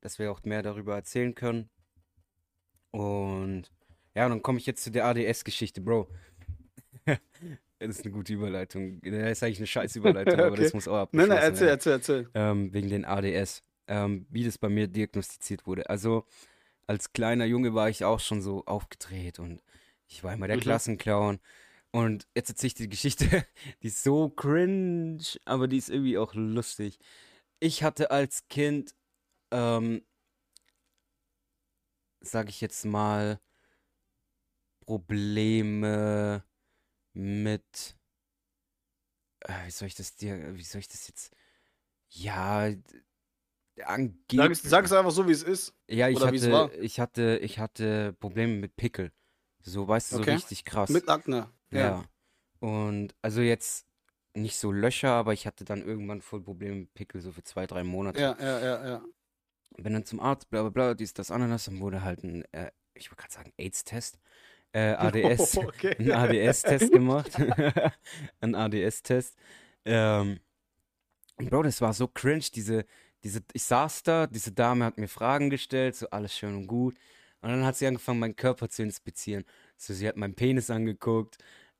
dass wir auch mehr darüber erzählen können. Und ja, dann komme ich jetzt zu der ADS-Geschichte, Bro. [laughs] Das ist eine gute Überleitung. Das ist eigentlich eine scheiß Überleitung, [laughs] aber das Okay. muss auch Nein, nein, abgeschlossen erzähl, erzähl, erzähl. Ähm, wegen den ADS. Ähm, wie das bei mir diagnostiziert wurde. Also, als kleiner Junge war ich auch schon so aufgedreht und ich war immer der Mhm. Klassenclown. Und jetzt erzähle ich die Geschichte, [laughs] die ist so cringe, aber die ist irgendwie auch lustig. Ich hatte als Kind, ähm, sag ich jetzt mal, Probleme mit, äh, wie soll ich das dir, wie soll ich das jetzt, ja, angeblich. es- sag es einfach so, wie es ist. Ja, ich hatte, war. ich hatte, ich hatte Probleme mit Pickel. So, weißt du, so Okay. richtig krass. Mit Akne. Ja. Ja. Und also jetzt nicht so Löcher, aber ich hatte dann irgendwann voll Probleme mit Pickel, so für zwei, drei Monate. Ja, ja, ja, ja. Bin dann zum Arzt, bla bla bla, dies, das, Ananas, und wurde halt ein, äh, ich wollte gerade sagen, AIDS-Test. Äh, [laughs] ADS. okay. Ein ADS-Test gemacht. [laughs] Ein ADS-Test. Ähm, und Bro, das war so cringe. Diese, diese, ich saß da, diese Dame hat mir Fragen gestellt, so alles schön und gut. Und dann hat sie angefangen, meinen Körper zu inspizieren. So, sie hat meinen Penis angeguckt,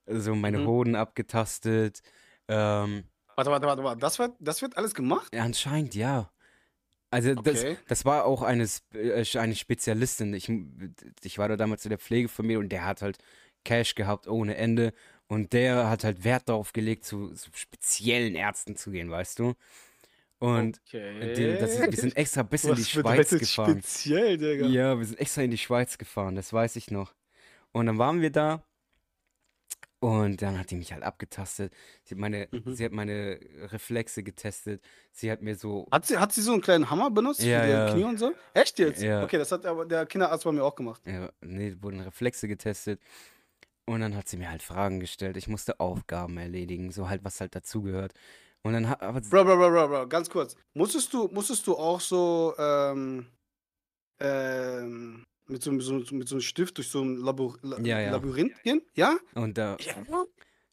so meine Mhm. Hoden abgetastet. Ähm, Warte, warte, warte, warte. Das wird, das wird alles gemacht? ja, anscheinend ja. Also das, Okay. das war auch eine, äh, eine Spezialistin. Ich, ich war da damals in der Pflegefamilie und der hat halt Cash gehabt ohne Ende. Und der hat halt Wert darauf gelegt, zu, zu speziellen Ärzten zu gehen, weißt du? Und okay. das ist, wir sind extra bis in die Was Schweiz gefahren. speziell, Digga? Ja, wir sind extra in die Schweiz gefahren, das weiß ich noch. Und dann waren wir da und dann hat die mich halt abgetastet. Sie hat meine, Mhm. sie hat meine Reflexe getestet. Sie hat mir so Hat sie, hat sie so einen kleinen Hammer benutzt Ja, für die ja. Knie und so? Echt jetzt? Ja. Okay, das hat aber der Kinderarzt bei mir auch gemacht. Ja, nee, wurden Reflexe getestet. Und dann hat sie mir halt Fragen gestellt. Ich musste Aufgaben erledigen, so halt, was halt dazugehört. Und dann hat, aber, Bro, bro, bro, bro, bro, ganz kurz. Musstest du, musstest du auch so, ähm, ähm, mit so, so, mit so einem Stift durch so ein Labor La Ja, ja. Labyrinth gehen? Ja? und da, Ja.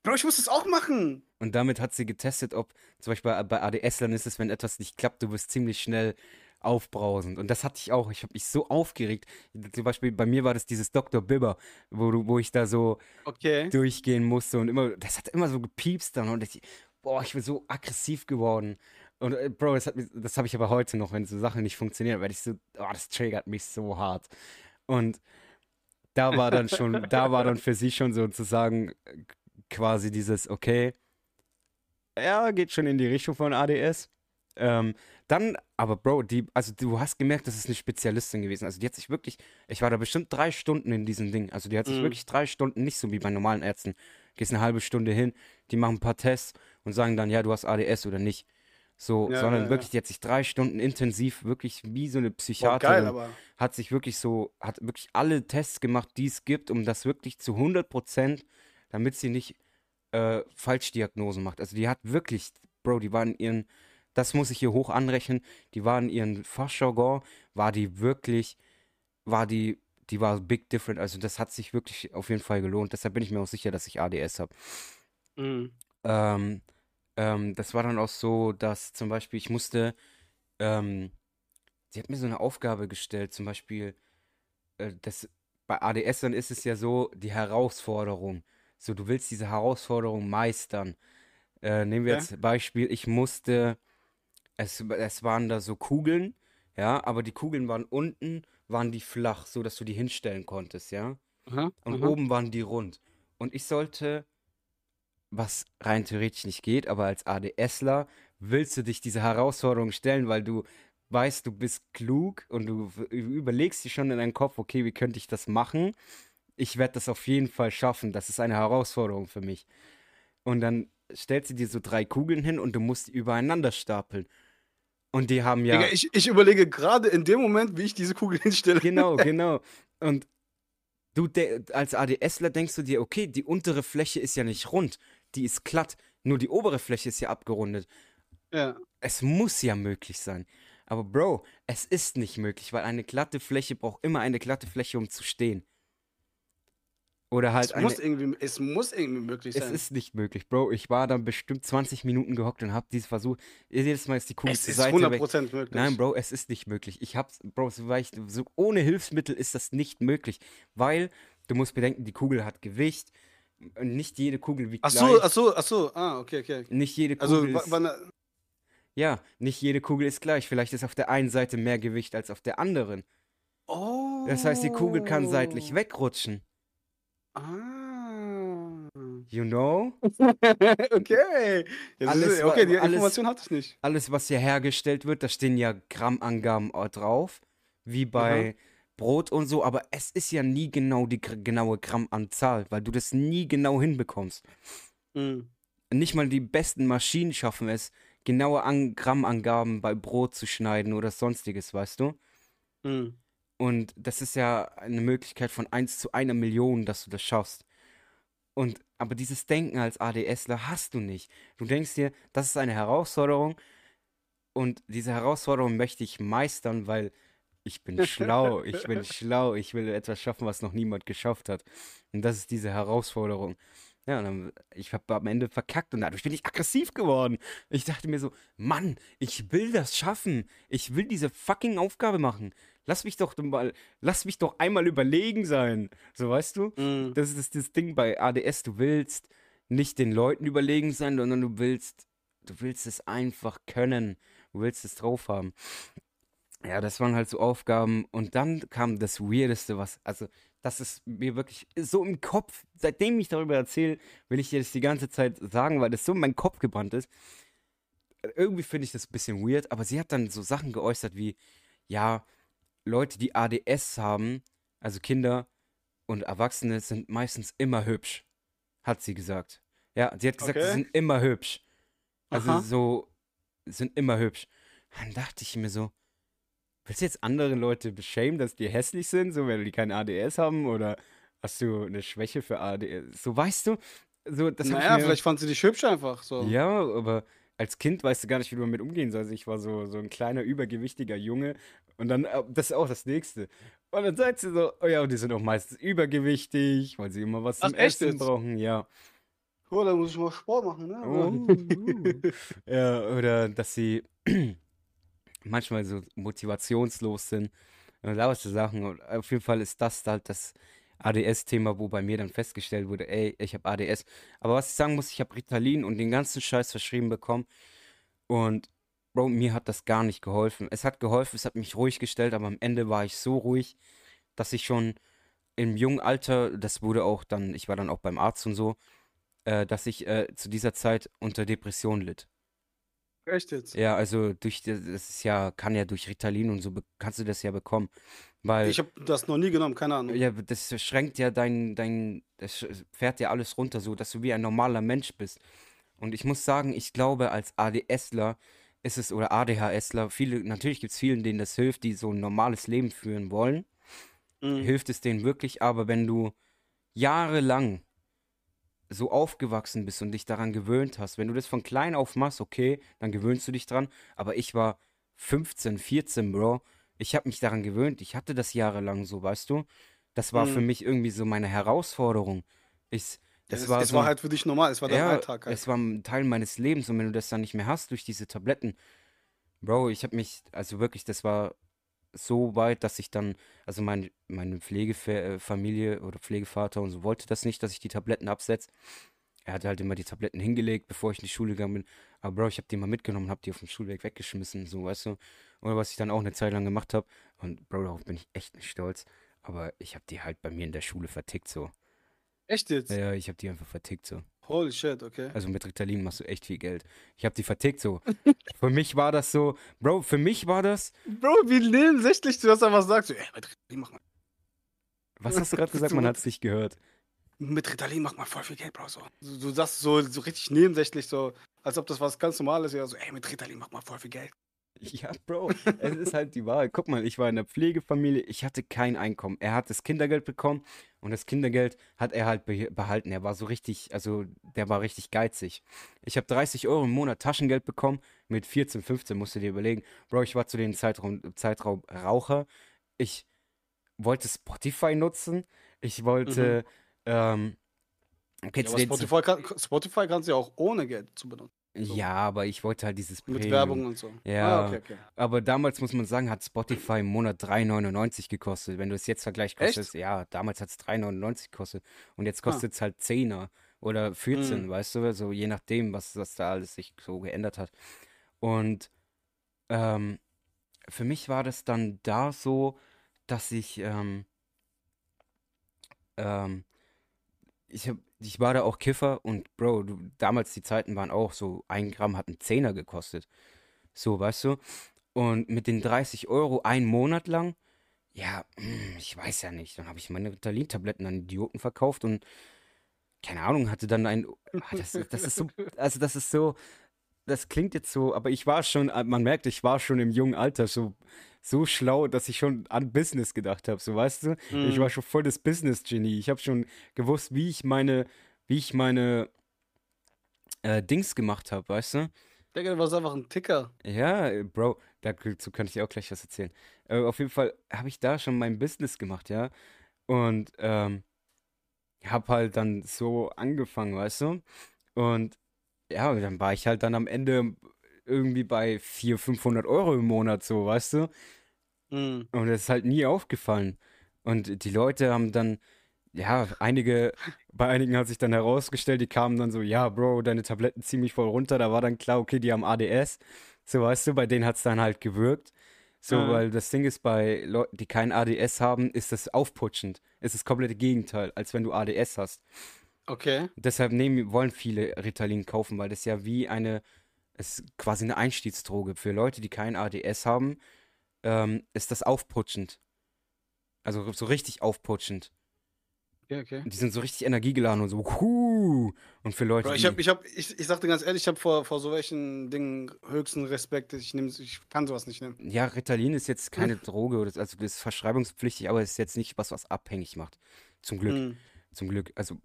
Bro, ich muss das auch machen. und damit hat sie getestet, ob, zum Beispiel bei, bei ADS-Lern ist es, wenn etwas nicht klappt, du wirst ziemlich schnell aufbrausend. Und das hatte ich auch. Ich habe mich so aufgeregt. Zum Beispiel bei mir war das dieses Dr. Bibber, wo, du, wo ich da so Okay. durchgehen musste und immer, das hat immer so gepiepst dann und ich, boah, ich bin so aggressiv geworden. Und äh, Bro, das, hat mich- das habe ich aber heute noch, wenn so Sachen nicht funktionieren, werde ich so, oh, das triggert mich so hart. Und da war dann schon, [laughs] da war dann für sie schon so zu sagen, äh, quasi dieses, okay, ja, geht schon in die Richtung von ADS. Ähm, dann, aber Bro, die, also du hast gemerkt, das ist eine Spezialistin gewesen. Also die hat sich wirklich, ich war da bestimmt drei Stunden in diesem Ding. Also die hat sich Mhm. wirklich drei Stunden, nicht so wie bei normalen Ärzten. Gehst eine halbe Stunde hin, die machen ein paar Tests und sagen dann, ja, du hast ADS oder nicht. So, Ja, sondern ja, ja. wirklich, die hat sich drei Stunden intensiv, wirklich wie so eine Boah, Psychiaterin, geil, aber. hat sich wirklich so, hat wirklich alle Tests gemacht, die es gibt, um das wirklich zu 100 Prozent, damit sie nicht äh, Falschdiagnosen macht. Also die hat wirklich, Bro, die war in ihren, das muss ich hier hoch anrechnen, die war in ihren Fachjargon, war die wirklich, war die, die war big different. Also das hat sich wirklich auf jeden Fall gelohnt. Deshalb bin ich mir auch sicher, dass ich ADS habe. Mhm. Ähm, ähm, das war dann auch so, dass zum Beispiel ich musste ähm, sie hat mir so eine Aufgabe gestellt, zum Beispiel, äh, das, bei ADS-Ern ist es ja so, die Herausforderung. So, du willst diese Herausforderung meistern. Äh, nehmen wir Ja. jetzt Beispiel, ich musste, es, es waren da so Kugeln, ja, aber die Kugeln waren unten, waren die flach, so dass du die hinstellen konntest, ja. Aha, Und aha. oben waren die rund. Und ich sollte, was rein theoretisch nicht geht, aber als ADSler willst du dich diese Herausforderung stellen, weil du weißt, du bist klug und du überlegst dir schon in deinem Kopf, okay, wie könnte ich das machen? Ich werde das auf jeden Fall schaffen. Das ist eine Herausforderung für mich. Und dann stellst du dir so drei Kugeln hin und du musst die übereinander stapeln. Und die haben ja. Ich, ich überlege gerade in dem Moment, wie ich diese Kugel [laughs] hinstelle. Genau, genau. Und du als ADSler denkst du dir, okay, die untere Fläche ist ja nicht rund, die ist glatt, nur die obere Fläche ist ja abgerundet. Ja. Es muss ja möglich sein. Aber Bro, es ist nicht möglich, weil eine glatte Fläche braucht immer eine glatte Fläche, um zu stehen. Oder halt Es eine. muss, irgendwie, es muss irgendwie möglich Es sein. ist nicht möglich, Bro. Ich war dann bestimmt 20 Minuten gehockt und hab dieses Versuch. Jedes Mal ist die Kugel es zur ist Seite weg. 100% möglich. Nein, Bro, es ist nicht möglich. Ich hab's, Bro, so, ich, so ohne Hilfsmittel ist das nicht möglich. Weil du musst bedenken, die Kugel hat Gewicht. Nicht jede Kugel wiegt Ach so, gleich. ach so, ach so. Ah, okay, okay. Nicht jede Also, Kugel ist, wann, ja, nicht jede Kugel ist gleich. Vielleicht ist auf der einen Seite mehr Gewicht als auf der anderen. oh. Das heißt, die Kugel kann seitlich wegrutschen. Ah. You know? [laughs] okay. Jetzt Alles ist, okay, die alles- Information hatte ich nicht. Alles, was hier hergestellt wird, da stehen ja Grammangaben auch drauf. Wie bei Brot und so. Aber es ist ja nie genau die genaue Grammanzahl, weil du das nie genau hinbekommst. Mhm. Nicht mal die besten Maschinen schaffen es, genaue An Grammangaben bei Brot zu schneiden oder sonstiges, weißt du? Mhm. Und das ist ja eine Möglichkeit von 1 zu einer Million, dass du das schaffst. Und aber dieses Denken als ADSler hast du nicht. Du denkst dir, das ist eine Herausforderung und diese Herausforderung möchte ich meistern, weil ich bin schlau, ich bin [laughs] schlau, ich will etwas schaffen, was noch niemand geschafft hat. Und das ist diese Herausforderung. Ja, und dann, ich habe am Ende verkackt und dadurch bin ich aggressiv geworden. Ich dachte mir so, Mann, ich will das schaffen. Ich will diese fucking Aufgabe machen. Lass mich doch mal, lass mich doch einmal überlegen sein. So, weißt du? Mhm. Das ist das Ding bei ADS. Du willst nicht den Leuten überlegen sein, sondern du willst, du willst es einfach können. Du willst es drauf haben. Ja, das waren halt so Aufgaben. Und dann kam das Weirdeste, was, also, das ist mir wirklich so im Kopf, seitdem ich darüber erzähle, will ich dir das die ganze Zeit sagen, weil das so in meinen Kopf gebrannt ist. Irgendwie finde ich das ein bisschen weird, aber sie hat dann so Sachen geäußert wie, ja, Leute, die ADS haben, also Kinder und Erwachsene, sind meistens immer hübsch, hat sie gesagt. Ja, sie hat gesagt, sie Okay. sind immer hübsch. Also Aha. so, sind immer hübsch. Dann dachte ich mir so, willst du jetzt andere Leute beschämen, dass die hässlich sind, so weil die kein ADS haben oder hast du eine Schwäche für ADS? So weißt du, so das Naja, mir- vielleicht fand sie dich hübsch einfach. So. ja, aber als Kind weißt du gar nicht, wie du damit umgehen sollst. Ich war so, so ein kleiner, übergewichtiger Junge. Und dann, äh, das ist auch das Nächste. Und dann sagt sie so, oh ja, und die sind auch meistens übergewichtig, weil sie immer was Ach, zum Essen jetzt? brauchen. Ja. Oh, da muss ich mal Sport machen, ne? Oh, [laughs] [laughs] ja, oder dass sie manchmal so motivationslos sind. Und lauter Sachen. Und auf jeden Fall ist das halt das ADS-Thema, wo bei mir dann festgestellt wurde, ey, ich habe ADS. Aber was ich sagen muss, ich habe Ritalin und den ganzen Scheiß verschrieben bekommen. Und Bro, mir hat das gar nicht geholfen. Es hat geholfen, es hat mich ruhig gestellt, aber am Ende war ich so ruhig, dass ich schon im jungen Alter, das wurde auch dann, ich war dann auch beim Arzt und so, äh, dass ich äh, zu dieser Zeit unter Depression litt. Echt jetzt? Ja, also durch das ist ja, kann ja durch Ritalin und so be- kannst du das ja bekommen. Weil Ich habe das noch nie genommen, keine Ahnung. ja, das schränkt ja dein, dein, das sch- fährt ja alles runter, so dass du wie ein normaler Mensch bist. Und ich muss sagen, ich glaube, als ADSler ist es, oder ADHSler, viele, natürlich gibt es vielen, denen das hilft, die so ein normales Leben führen wollen. Mhm. Hilft es denen wirklich, aber wenn du jahrelang so aufgewachsen bist und dich daran gewöhnt hast, wenn du das von klein auf machst, okay, dann gewöhnst du dich dran. Aber ich war 15, 14, Bro. Ich habe mich daran gewöhnt. Ich hatte das jahrelang so, weißt du? Das war für Mhm. mich irgendwie so meine Herausforderung. Ich, das es war es so, war halt für dich normal, es war dein ja, Alltag halt. es war ein Teil meines Lebens und wenn du das dann nicht mehr hast durch diese Tabletten, Bro, ich habe mich, also wirklich, das war so weit, dass ich dann, also mein, meine Pflegefamilie oder Pflegevater und so wollte das nicht, dass ich die Tabletten absetze. Er hatte halt immer die Tabletten hingelegt, bevor ich in die Schule gegangen bin. Aber Bro, ich habe die mal mitgenommen, habe die auf dem Schulweg weggeschmissen, so, weißt du. Oder was ich dann auch eine Zeit lang gemacht habe. Und Bro, darauf bin ich echt nicht stolz. Aber ich habe die halt bei mir in der Schule vertickt, so. Echt jetzt? Ja, ich habe die einfach vertickt, so. Holy shit, okay. Also mit Ritalin machst du echt viel Geld. Ich habe die vertickt, so. [laughs] für mich war das so, Bro, für mich war das. Bro, wie nebensächlich du das einfach sagst. So, ey, mit Ritalin mach mal. Was hast du gerade gesagt? Man hat es nicht gehört. Mit Ritalin macht man voll viel Geld, Bro. So. Du, du sagst so, so richtig nebensächlich, so, als ob das was ganz Normales wäre. So, ey, mit Ritalin macht man voll viel Geld. [laughs] Ja, Bro, es ist halt die Wahrheit. Guck mal, ich war in der Pflegefamilie, ich hatte kein Einkommen. Er hat das Kindergeld bekommen und das Kindergeld hat er halt behalten. Er war so richtig, also der war richtig geizig. Ich habe 30 Euro im Monat Taschengeld bekommen. Mit 14, 15 musst du dir überlegen. Bro, ich war zu dem Zeitraum, Zeitraum Raucher. Ich wollte Spotify nutzen. Ich wollte, mhm. ähm, ja, Spotify, kann, Spotify kannst du ja auch ohne Geld zu benutzen. So. Ja, aber ich wollte halt dieses Mit Premium. Werbung und so. Ja, ah, okay, okay. aber damals muss man sagen, hat Spotify im Monat 3,99 gekostet. Wenn du es jetzt vergleichst, kostet ja, damals hat es 3,99 gekostet und jetzt kostet es ah. halt 10er oder 14, hm. weißt du, so je nachdem, was, was da alles sich so geändert hat. Und ähm, für mich war das dann da so, dass ich ähm, ähm, ich habe ich war da auch Kiffer und Bro, du, damals die Zeiten waren auch so, ein Gramm hat einen Zehner gekostet. So, weißt du? Und mit den 30 Euro einen Monat lang, ja, hm, ich weiß ja nicht. Dann habe ich meine Ritalin-Tabletten an Idioten verkauft und keine Ahnung, hatte dann ein. Ah, das, das ist so, [laughs] also das ist so, das klingt jetzt so, aber ich war schon, man merkt, ich war schon im jungen Alter so so schlau, dass ich schon an Business gedacht habe, so weißt du? Mhm. Ich war schon voll das Business-Genie. Ich habe schon gewusst, wie ich meine, wie ich meine äh, Dings gemacht habe, weißt du? Digga, du warst einfach ein Ticker. Ja, Bro, dazu könnte ich dir auch gleich was erzählen. Äh, auf jeden Fall habe ich da schon mein Business gemacht, ja. Und ähm, habe halt dann so angefangen, weißt du? Und ja, dann war ich halt dann am Ende irgendwie bei 400, 500 Euro im Monat, so, weißt du? Mhm. Und das ist halt nie aufgefallen. Und die Leute haben dann, ja, einige, bei einigen hat sich dann herausgestellt, die kamen dann so, ja, Bro, deine Tabletten ziehen mich voll runter. Da war dann klar, okay, die haben ADS. So, weißt du, bei denen hat es dann halt gewirkt. So, mhm. weil das Ding ist, bei Leuten, die kein ADS haben, ist das aufputschend. Es ist das komplette Gegenteil, als wenn du ADS hast. Okay. Deshalb nehmen, wollen viele Ritalin kaufen, weil das ja wie eine es ist quasi eine Einstiegsdroge. Für Leute, die kein ADS haben, ähm, ist das aufputschend. Also so richtig aufputschend. Ja, okay. Die sind so richtig energiegeladen und so, huh. Und für Leute, Bro, ich, hab, ich, hab, ich, ich sagte ganz ehrlich, ich habe vor, vor so welchen Dingen höchsten Respekt. Ich, nehm, ich kann sowas nicht nehmen. Ja, Ritalin ist jetzt keine Droge, also das ist verschreibungspflichtig, aber es ist jetzt nicht was, was abhängig macht. Zum Glück. Mhm. Zum Glück. Also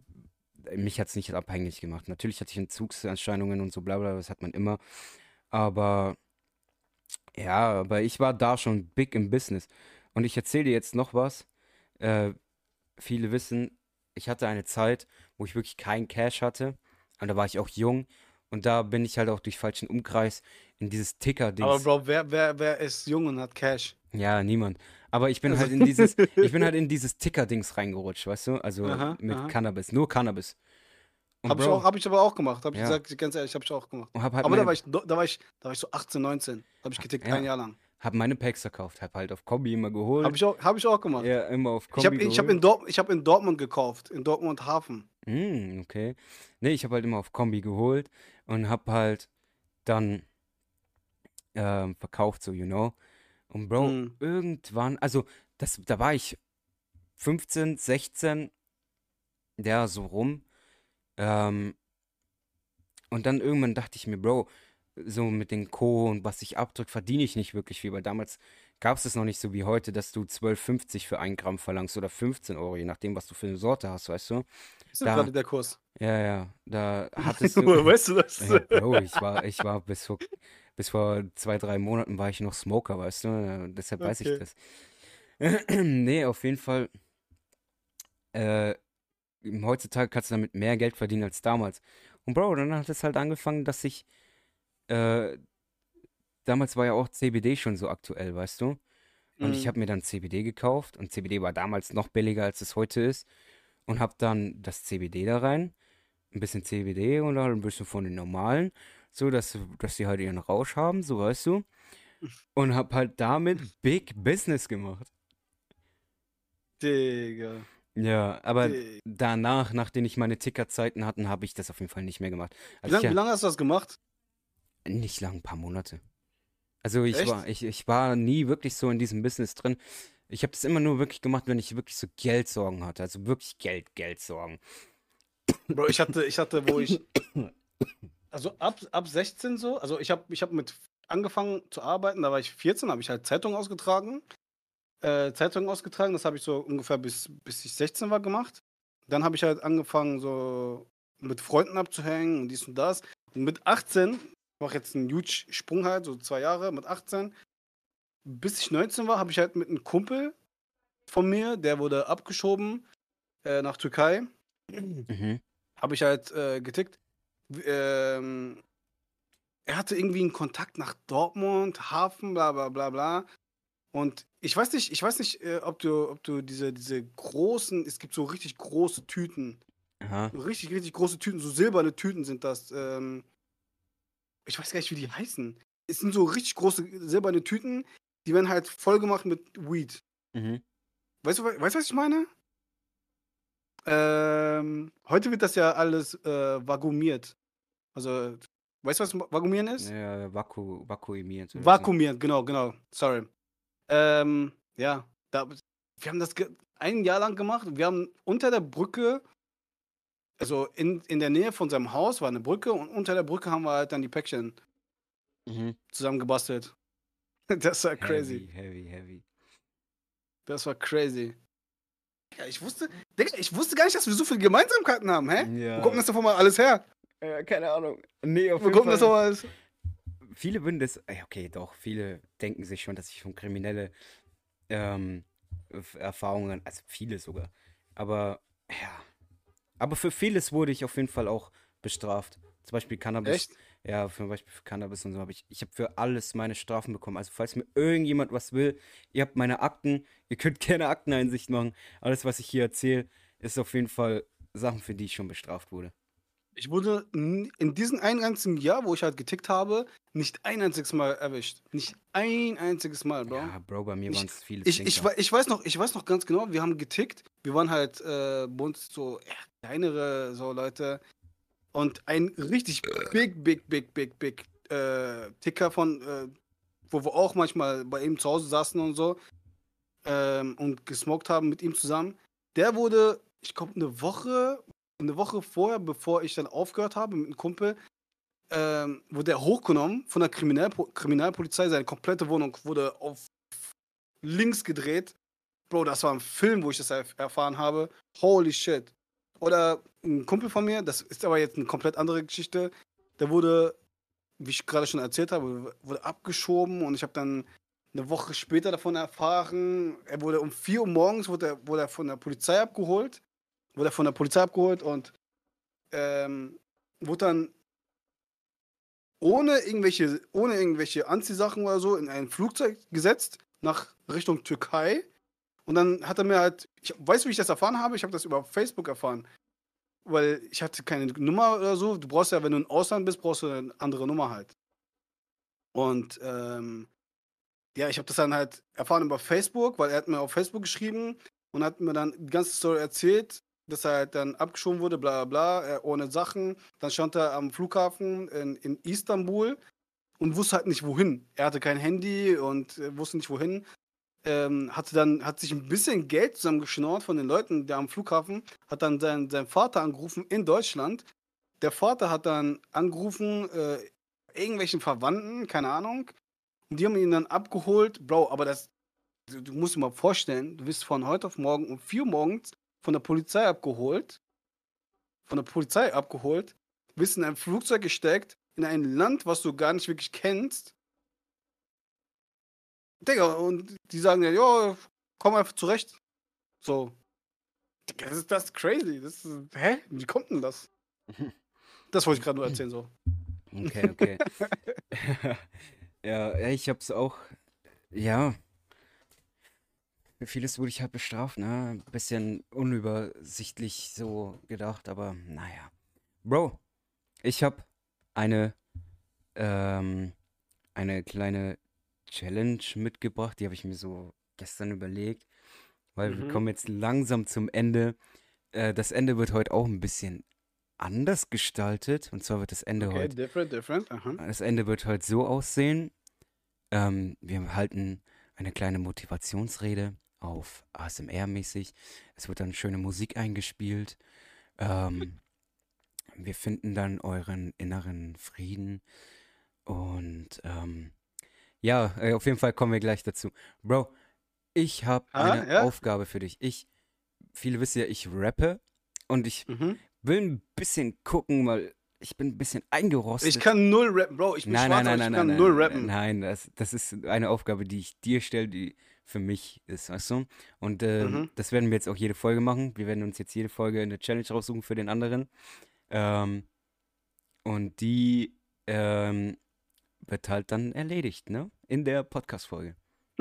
mich hat es nicht abhängig gemacht. Natürlich hatte ich Entzugserscheinungen und so bla bla, das hat man immer. Aber ja, aber ich war da schon big im Business. Und ich erzähle dir jetzt noch was. Äh, viele wissen, ich hatte eine Zeit, wo ich wirklich kein Cash hatte. Und da war ich auch jung. Und da bin ich halt auch durch falschen Umkreis in dieses Ticker-Ding. Aber Bro, wer, wer, wer ist jung und hat Cash? Ja, niemand. Aber ich bin halt in dieses, [laughs] ich bin halt in dieses Ticker-Dings reingerutscht, weißt du? Also aha, mit aha. Cannabis, nur Cannabis. Und hab, Bro, ich auch, hab ich aber auch gemacht. Hab ich ja. gesagt, ganz ehrlich, hab ich auch gemacht. Halt aber da war, ich, da, war ich, da war ich so 18, 19. Hab ich getickt, ja. ein Jahr lang. Hab meine Packs verkauft, hab halt auf Kombi immer geholt. Hab ich auch, hab ich auch gemacht. Ja, immer auf Kombi. Ich hab, geholt. ich hab, in, Dort, ich hab in Dortmund gekauft, in Dortmund Hafen. Mm, okay. Nee, ich hab halt immer auf Kombi geholt und hab halt dann ähm, verkauft, so, you know. Und Bro, hm. irgendwann, also das, da war ich 15, 16, der so rum. Ähm, und dann irgendwann dachte ich mir, Bro, so mit den Co. und was ich abdrücke, verdiene ich nicht wirklich viel, weil damals gab es es noch nicht so wie heute, dass du 12,50 für ein Gramm verlangst oder 15 Euro, je nachdem, was du für eine Sorte hast, weißt du? Ist da, gerade der Kurs. Ja, ja, da hattest [laughs] du. weißt du das? Ja, Bro, ich war, ich war bis vor, bis vor zwei, drei Monaten war ich noch Smoker, weißt du? Deshalb weiß okay. ich das. [clears throat] nee, auf jeden Fall. Äh, heutzutage kannst du damit mehr Geld verdienen als damals. Und Bro, dann hat es halt angefangen, dass ich, äh, damals war ja auch CBD schon so aktuell, weißt du? Und ich Mhm. habe mir dann CBD gekauft und CBD war damals noch billiger, als es heute ist. Und habe dann das CBD da rein, ein bisschen CBD und dann ein bisschen von den normalen, so dass, dass die halt ihren Rausch haben, so weißt du. Und habe halt damit Big Business gemacht. Digga. Ja, aber Digga. danach, nachdem ich meine Tickerzeiten hatten, habe ich das auf jeden Fall nicht mehr gemacht. Wie Also ich lange ja, wie lang hast du das gemacht? Nicht lang, ein paar Monate. Also ich Echt? war, ich, ich war nie wirklich so in diesem Business drin. Ich habe das immer nur wirklich gemacht, wenn ich wirklich so Geldsorgen hatte. Also wirklich Geld, Geldsorgen. Bro, ich hatte, ich hatte, wo ich. Also ab, ab 16 so, also ich habe ich hab mit angefangen zu arbeiten, da war ich 14, habe ich halt Zeitung ausgetragen. Äh, Zeitung ausgetragen, das habe ich so ungefähr bis, bis ich 16 war gemacht. Dann habe ich halt angefangen, so mit Freunden abzuhängen und dies und das. Und mit 18, ich mache jetzt einen huge Sprung halt, so zwei Jahre, mit 18, bis ich 19 war, habe ich halt mit einem Kumpel von mir, der wurde abgeschoben äh, nach Türkei Mhm. habe ich halt äh, getickt. Ähm, er hatte irgendwie einen Kontakt nach Dortmund, Hafen, bla bla bla bla. Und ich weiß nicht, ich weiß nicht, äh, ob du, ob du diese, diese großen, es gibt so richtig große Tüten. Aha. So richtig, richtig große Tüten, so silberne Tüten sind das. Ähm, ich weiß gar nicht, wie die heißen. Es sind so richtig große silberne Tüten, die werden halt voll gemacht mit Weed. Mhm. Weißt du, we- weißt was ich meine? Ähm, heute wird das ja alles äh, vakuumiert. Also, weißt du, was vakuumieren ist? Ja, vaku, vakuumiert. so. Vakuumiert, genau, genau. Sorry. Ähm, ja, da, wir haben das ein Jahr lang gemacht. Wir haben unter der Brücke, also in, in der Nähe von seinem Haus war eine Brücke und unter der Brücke haben wir halt dann die Päckchen Mhm. zusammen gebastelt. [laughs] Das war crazy. Heavy, heavy, heavy. Das war crazy. Ja, ich wusste, Digga, ich wusste gar nicht, dass wir so viele Gemeinsamkeiten haben, hä? Ja. Wo kommt das doch mal alles her? Äh, keine Ahnung. Nee, auf Wo jeden kommt das Fall. mal alles? Viele würden das, okay, doch, viele denken sich schon, dass ich schon kriminelle ähm, Erfahrungen, also viele sogar. Aber ja. Aber für vieles wurde ich auf jeden Fall auch bestraft. Zum Beispiel Cannabis. Echt? Ja, zum Beispiel für Cannabis und so habe ich, ich habe für alles meine Strafen bekommen. Also falls mir irgendjemand was will, ihr habt meine Akten, ihr könnt [laughs] gerne Akteneinsicht machen. Alles, was ich hier erzähle, ist auf jeden Fall Sachen, für die ich schon bestraft wurde. Ich wurde in diesem einen ganzen Jahr, wo ich halt getickt habe, nicht ein einziges Mal erwischt. Nicht ein einziges Mal, Bro. Ja, Bro, bei mir waren es viele Ich, ich, ich, weiß noch, ich weiß noch ganz genau, wir haben getickt. Wir waren halt äh, bei uns so ja, kleinere so Leute. Und ein richtig big, big, big, big, big äh, Ticker von, äh, wo wir auch manchmal bei ihm zu Hause saßen und so ähm, und gesmoked haben mit ihm zusammen. Der wurde, ich glaube, eine Woche, eine Woche vorher, bevor ich dann aufgehört habe mit einem Kumpel, ähm, wurde er hochgenommen von der Kriminalpo Kriminalpolizei. Seine komplette Wohnung wurde auf links gedreht. Bro, das war ein Film, wo ich das erf- erfahren habe. Holy shit. Oder ein Kumpel von mir, das ist aber jetzt eine komplett andere Geschichte. Der wurde, wie ich gerade schon erzählt habe, wurde abgeschoben und ich habe dann eine Woche später davon erfahren. Er wurde um 4 Uhr morgens wurde er, wurde er von der Polizei abgeholt. Wurde er von der Polizei abgeholt und ähm, wurde dann ohne irgendwelche, ohne irgendwelche Anziehsachen oder so in ein Flugzeug gesetzt nach Richtung Türkei. Und dann hat er mir halt, ich weiß, wie ich das erfahren habe, ich habe das über Facebook erfahren. Weil ich hatte keine Nummer oder so. Du brauchst ja, wenn du im Ausland bist, brauchst du eine andere Nummer halt. Und ähm, ja, ich habe das dann halt erfahren über Facebook, weil er hat mir auf Facebook geschrieben und hat mir dann die ganze Story erzählt, dass er halt dann abgeschoben wurde, bla bla bla, äh, ohne Sachen. Dann stand er am Flughafen in, in Istanbul und wusste halt nicht wohin. Er hatte kein Handy und äh, wusste nicht wohin. Ähm, hatte dann, hat sich ein bisschen Geld zusammengeschnort von den Leuten, der am Flughafen, hat dann seinen, seinen Vater angerufen in Deutschland. Der Vater hat dann angerufen, äh, irgendwelchen Verwandten, keine Ahnung. Und die haben ihn dann abgeholt. Bro, aber das, du, musst dir mal vorstellen, du wirst von heute auf morgen um 4 Uhr morgens von der Polizei abgeholt. Von der Polizei abgeholt. Bist in ein Flugzeug gesteckt, in ein Land, was du gar nicht wirklich kennst. Digga, und die sagen ja, ja, komm einfach zurecht. So. Digga, das ist das ist crazy. Das ist, hä? Wie kommt denn das? [laughs] Das wollte ich gerade nur erzählen, so. Okay, okay. [laughs] [laughs] Ja, ja, ich hab's auch, ja, für vieles wurde ich halt bestraft, ne? Ein bisschen unübersichtlich so gedacht, aber naja. Bro, ich hab eine, ähm, eine kleine Challenge mitgebracht, die habe ich mir so gestern überlegt, weil wir Mhm. kommen jetzt langsam zum Ende. Äh, das Ende wird heute auch ein bisschen anders gestaltet. Und zwar wird das Ende Okay, heute, different, different. Aha. das Ende wird heute so aussehen. Ähm, wir halten eine kleine Motivationsrede auf ASMR-mäßig. Es wird dann schöne Musik eingespielt. Ähm, wir finden dann euren inneren Frieden. Und ähm, ja, äh, auf jeden Fall kommen wir gleich dazu. Bro, ich habe Ah, eine ja? Aufgabe für dich. Ich, viele wissen ja, ich rappe und ich Mhm. will ein bisschen gucken, weil ich bin ein bisschen eingerostet. Ich kann null rappen, Bro. Ich bin nein, schwarz, nein, nein, ich nein, kann nein, null rappen. Nein, das, das ist eine Aufgabe, die ich dir stelle, die für mich ist, weißt du? Und ähm, Mhm. das werden wir jetzt auch jede Folge machen. Wir werden uns jetzt jede Folge eine Challenge raussuchen für den anderen. Ähm, und die ähm, wird halt dann erledigt, ne? In der Podcast-Folge.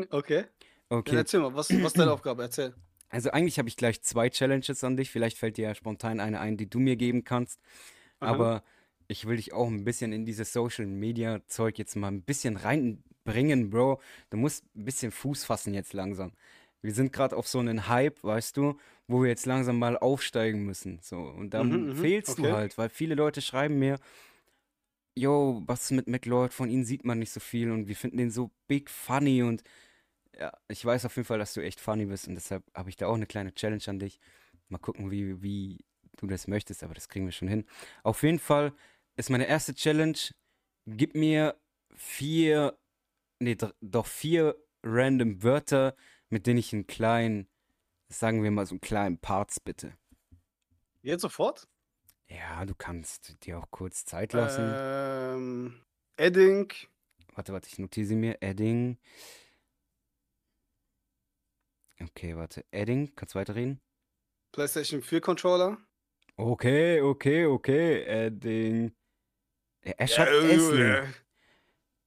Okay. Dann Okay. erzähl mal, was, was ist deine [clears throat] Aufgabe? Erzähl. Also eigentlich habe ich gleich zwei Challenges an dich. Vielleicht fällt dir ja spontan eine ein, die du mir geben kannst. Aha. Aber ich will dich auch ein bisschen in dieses Social Media Zeug jetzt mal ein bisschen reinbringen, Bro. Du musst ein bisschen Fuß fassen jetzt langsam. Wir sind gerade auf so einen Hype, weißt du, wo wir jetzt langsam mal aufsteigen müssen. So. Und da Mhm, mhm, fehlst du okay. halt, weil viele Leute schreiben mir, yo, was ist mit McLeod? Von ihnen sieht man nicht so viel und wir finden den so big funny und ja, ich weiß auf jeden Fall, dass du echt funny bist und deshalb habe ich da auch eine kleine Challenge an dich. Mal gucken, wie, wie du das möchtest, aber das kriegen wir schon hin. Auf jeden Fall ist meine erste Challenge, gib mir vier, nee, doch vier random Wörter, mit denen ich einen kleinen, sagen wir mal so einen kleinen Parts bitte. Jetzt sofort? Ja, du kannst dir auch kurz Zeit lassen. Ähm, Edding, Warte, warte, ich notiere sie mir. Edding. Okay, warte. Edding, kannst weiterreden? PlayStation 4 Controller. Okay, okay, okay. Edding. Er, er schreibt äh, Essen. äh,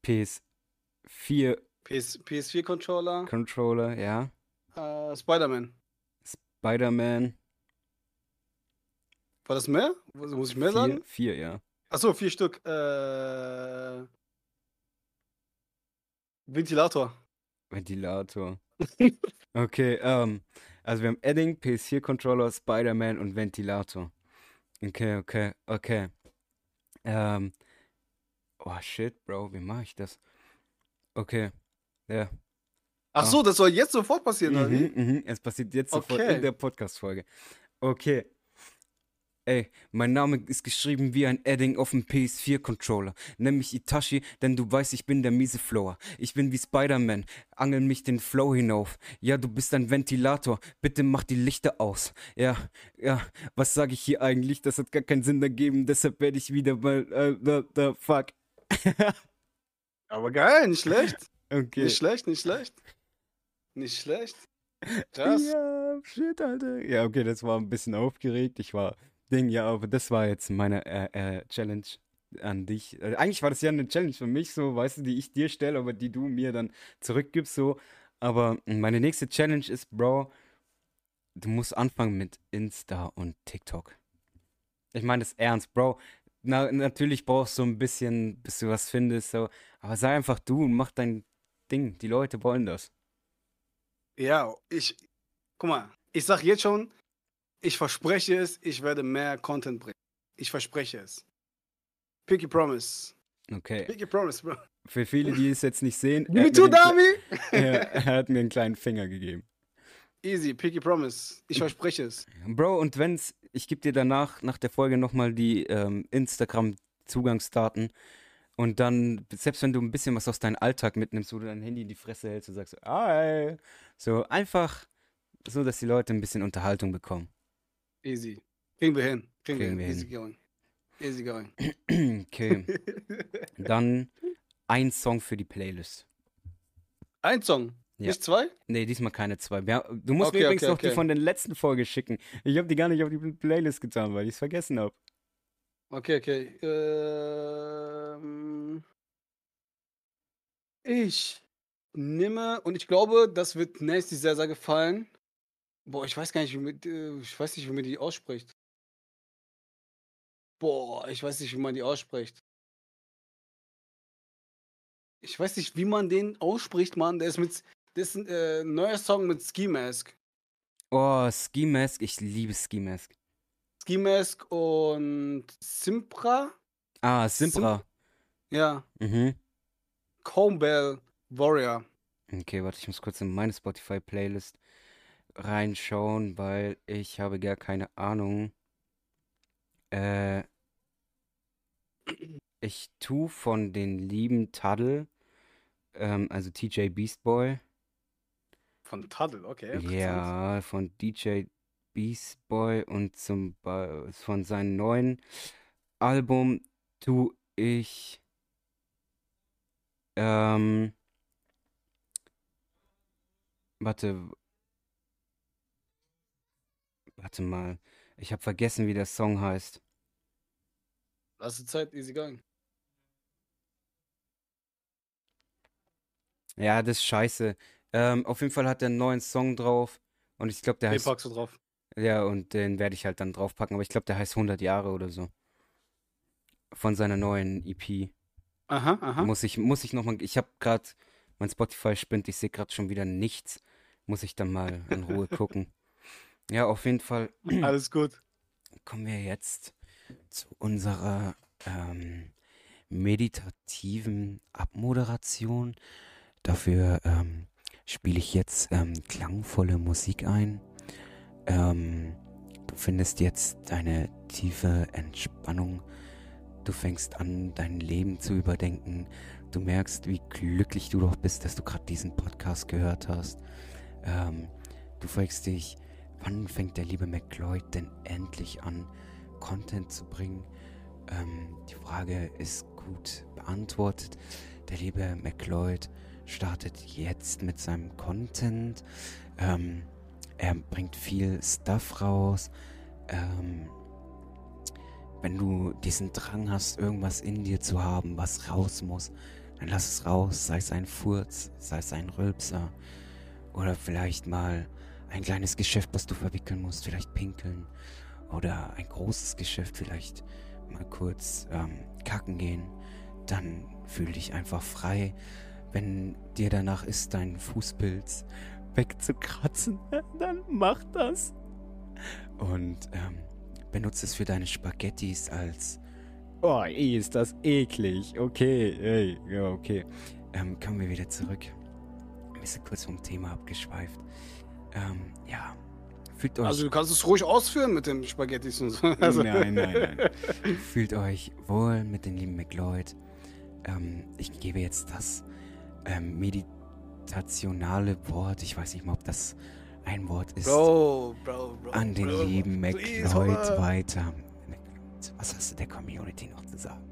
PS4 PS, PS4 Controller. Controller, ja. Äh, Spider-Man. Spider-Man. War das mehr? Muss muss ich mehr Vier, sagen? vier, ja. Achso, vier Stück. Äh, Ventilator. Ventilator. Okay, ähm, also wir haben Edding, PS4-Controller, Spider-Man und Ventilator. Okay, okay, okay. Ähm, oh shit, Bro, wie mache ich das? Okay, ja. Ach Ah. so, das soll jetzt sofort passieren, oder wie? Mhm, mhm. Es passiert jetzt sofort Okay. in der Podcast-Folge. Okay. Ey, mein Name ist geschrieben wie ein Edding auf dem PS4-Controller. Nenn mich Itachi, denn du weißt, ich bin der miese Flower. Ich bin wie Spider-Man, angel mich den Flow hinauf. Ja, du bist ein Ventilator, bitte mach die Lichter aus. Ja, ja, was sage ich hier eigentlich? Das hat gar keinen Sinn ergeben, deshalb werde ich wieder mal, äh, the, the fuck. [laughs] Aber geil, nicht schlecht. Okay. Nicht schlecht, nicht schlecht. Nicht schlecht. [laughs] Krass. Ja, shit, Alter. Ja, okay, das war ein bisschen aufgeregt. Ich war Ding, ja, aber das war jetzt meine äh, äh, Challenge an dich. Äh, eigentlich war das ja eine Challenge für mich, so, weißt du, die ich dir stelle, aber die du mir dann zurückgibst, so. Aber meine nächste Challenge ist, Bro, du musst anfangen mit Insta und TikTok. Ich meine das ernst, Bro. Na, natürlich brauchst du ein bisschen, bis du was findest, so. Aber sei einfach du und mach dein Ding. Die Leute wollen das. Ja, ich. Guck mal, ich sag jetzt schon, ich verspreche es, ich werde mehr Content bringen. Ich verspreche es. Picky Promise. Okay. Picky Promise, Bro. Für viele, die es jetzt nicht sehen, er me hat, two, mir den, Dami! [laughs] Er, hat mir einen kleinen Finger gegeben. Easy, Picky Promise. Ich verspreche es. Bro, und wenn's, ich gebe dir danach, nach der Folge nochmal die ähm, Instagram-Zugangsdaten und dann, selbst wenn du ein bisschen was aus deinem Alltag mitnimmst, wo du dein Handy in die Fresse hältst und sagst, hi, so einfach, so dass die Leute ein bisschen Unterhaltung bekommen. Easy. Kriegen wir hin. Kriegen, Kriegen wir hin. Easy going. Easy going. [clears throat] Okay, [laughs] dann ein Song für die Playlist. Ein Song. Ja. Nicht zwei? Nee, diesmal keine zwei. Du musst Okay, mir übrigens okay, noch die okay. von der letzten Folge schicken. Ich habe die gar nicht auf die Playlist getan, weil ich es vergessen habe. Okay, okay. Ähm, Ich nehme und ich glaube, das wird Nasty sehr, sehr gefallen. Boah, ich weiß gar nicht, wie man, äh, ich weiß nicht, wie man die ausspricht. Boah, ich weiß nicht, wie man die ausspricht. Ich weiß nicht, wie man den ausspricht, Mann. Der ist mit, das ist ein äh, neuer Song mit Ski Mask. Oh, Ski Mask, ich liebe Ski Mask. Ski Mask und Simpra. Ah, Simpra. Ja, Mhm. Combell Warrior. Okay, warte, ich muss kurz in meine Spotify-Playlist reinschauen, weil ich habe gar keine Ahnung. Äh, ich tu von den lieben Taddle, ähm, also TJ Beast Boy. Von Tuddle, okay. Ja, von DJ Beast Boy und zum Be von seinem neuen Album tu ich ähm, warte, warte mal. Ich habe vergessen, wie der Song heißt. Lass die Zeit easy going. Ja, das ist scheiße. Ähm, auf jeden Fall hat er einen neuen Song drauf und ich glaube, der Den heißt packst du drauf. ja und den werde ich halt dann draufpacken, aber ich glaube, der heißt 100 Jahre oder so. Von seiner neuen EP. Aha, aha. Muss ich, muss ich nochmal, ich habe gerade, mein Spotify spinnt, ich sehe gerade schon wieder nichts. Muss ich dann mal in Ruhe [laughs] gucken. Ja, auf jeden Fall Alles gut. kommen wir jetzt zu unserer ähm, meditativen Abmoderation. Dafür ähm, spiele ich jetzt ähm, klangvolle Musik ein. Ähm, du findest jetzt deine tiefe Entspannung. Du fängst an, dein Leben zu überdenken. Du merkst, wie glücklich du doch bist, dass du gerade diesen Podcast gehört hast. Ähm, du fragst dich, wann fängt der liebe McLeod denn endlich an, Content zu bringen? Ähm, die Frage ist gut beantwortet. Der liebe McLeod startet jetzt mit seinem Content. Ähm, er bringt viel Stuff raus. Ähm, wenn du diesen Drang hast, irgendwas in dir zu haben, was raus muss, dann lass es raus. Sei es ein Furz, sei es ein Rülpser. Oder vielleicht mal ein kleines Geschäft, was du verwickeln musst, vielleicht pinkeln. Oder ein großes Geschäft, vielleicht mal kurz ähm, kacken gehen. Dann fühl dich einfach frei. Wenn dir danach ist, deinen Fußpilz wegzukratzen, [laughs] dann mach das. Und ähm, benutze es für deine Spaghettis als. Oh, ey, ist das eklig. Okay, ey, ja, okay. Ähm, kommen wir wieder zurück. Ein bisschen kurz vom Thema abgeschweift. Ähm, ja. Fühlt euch. Also du kannst es ruhig ausführen mit den Spaghettis und so. Also, Nein, nein, nein. [laughs] Fühlt euch wohl mit den lieben McLeod. Ähm, ich gebe jetzt das ähm, meditationale Wort, ich weiß nicht mal, ob das ein Wort ist, Bro, Bro, Bro. an den lieben McLeod weiter. Was hast du der Community noch zu sagen?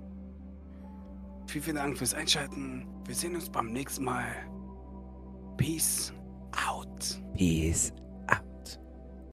Vielen, vielen Dank fürs Einschalten. Wir sehen uns beim nächsten Mal. Peace out. Peace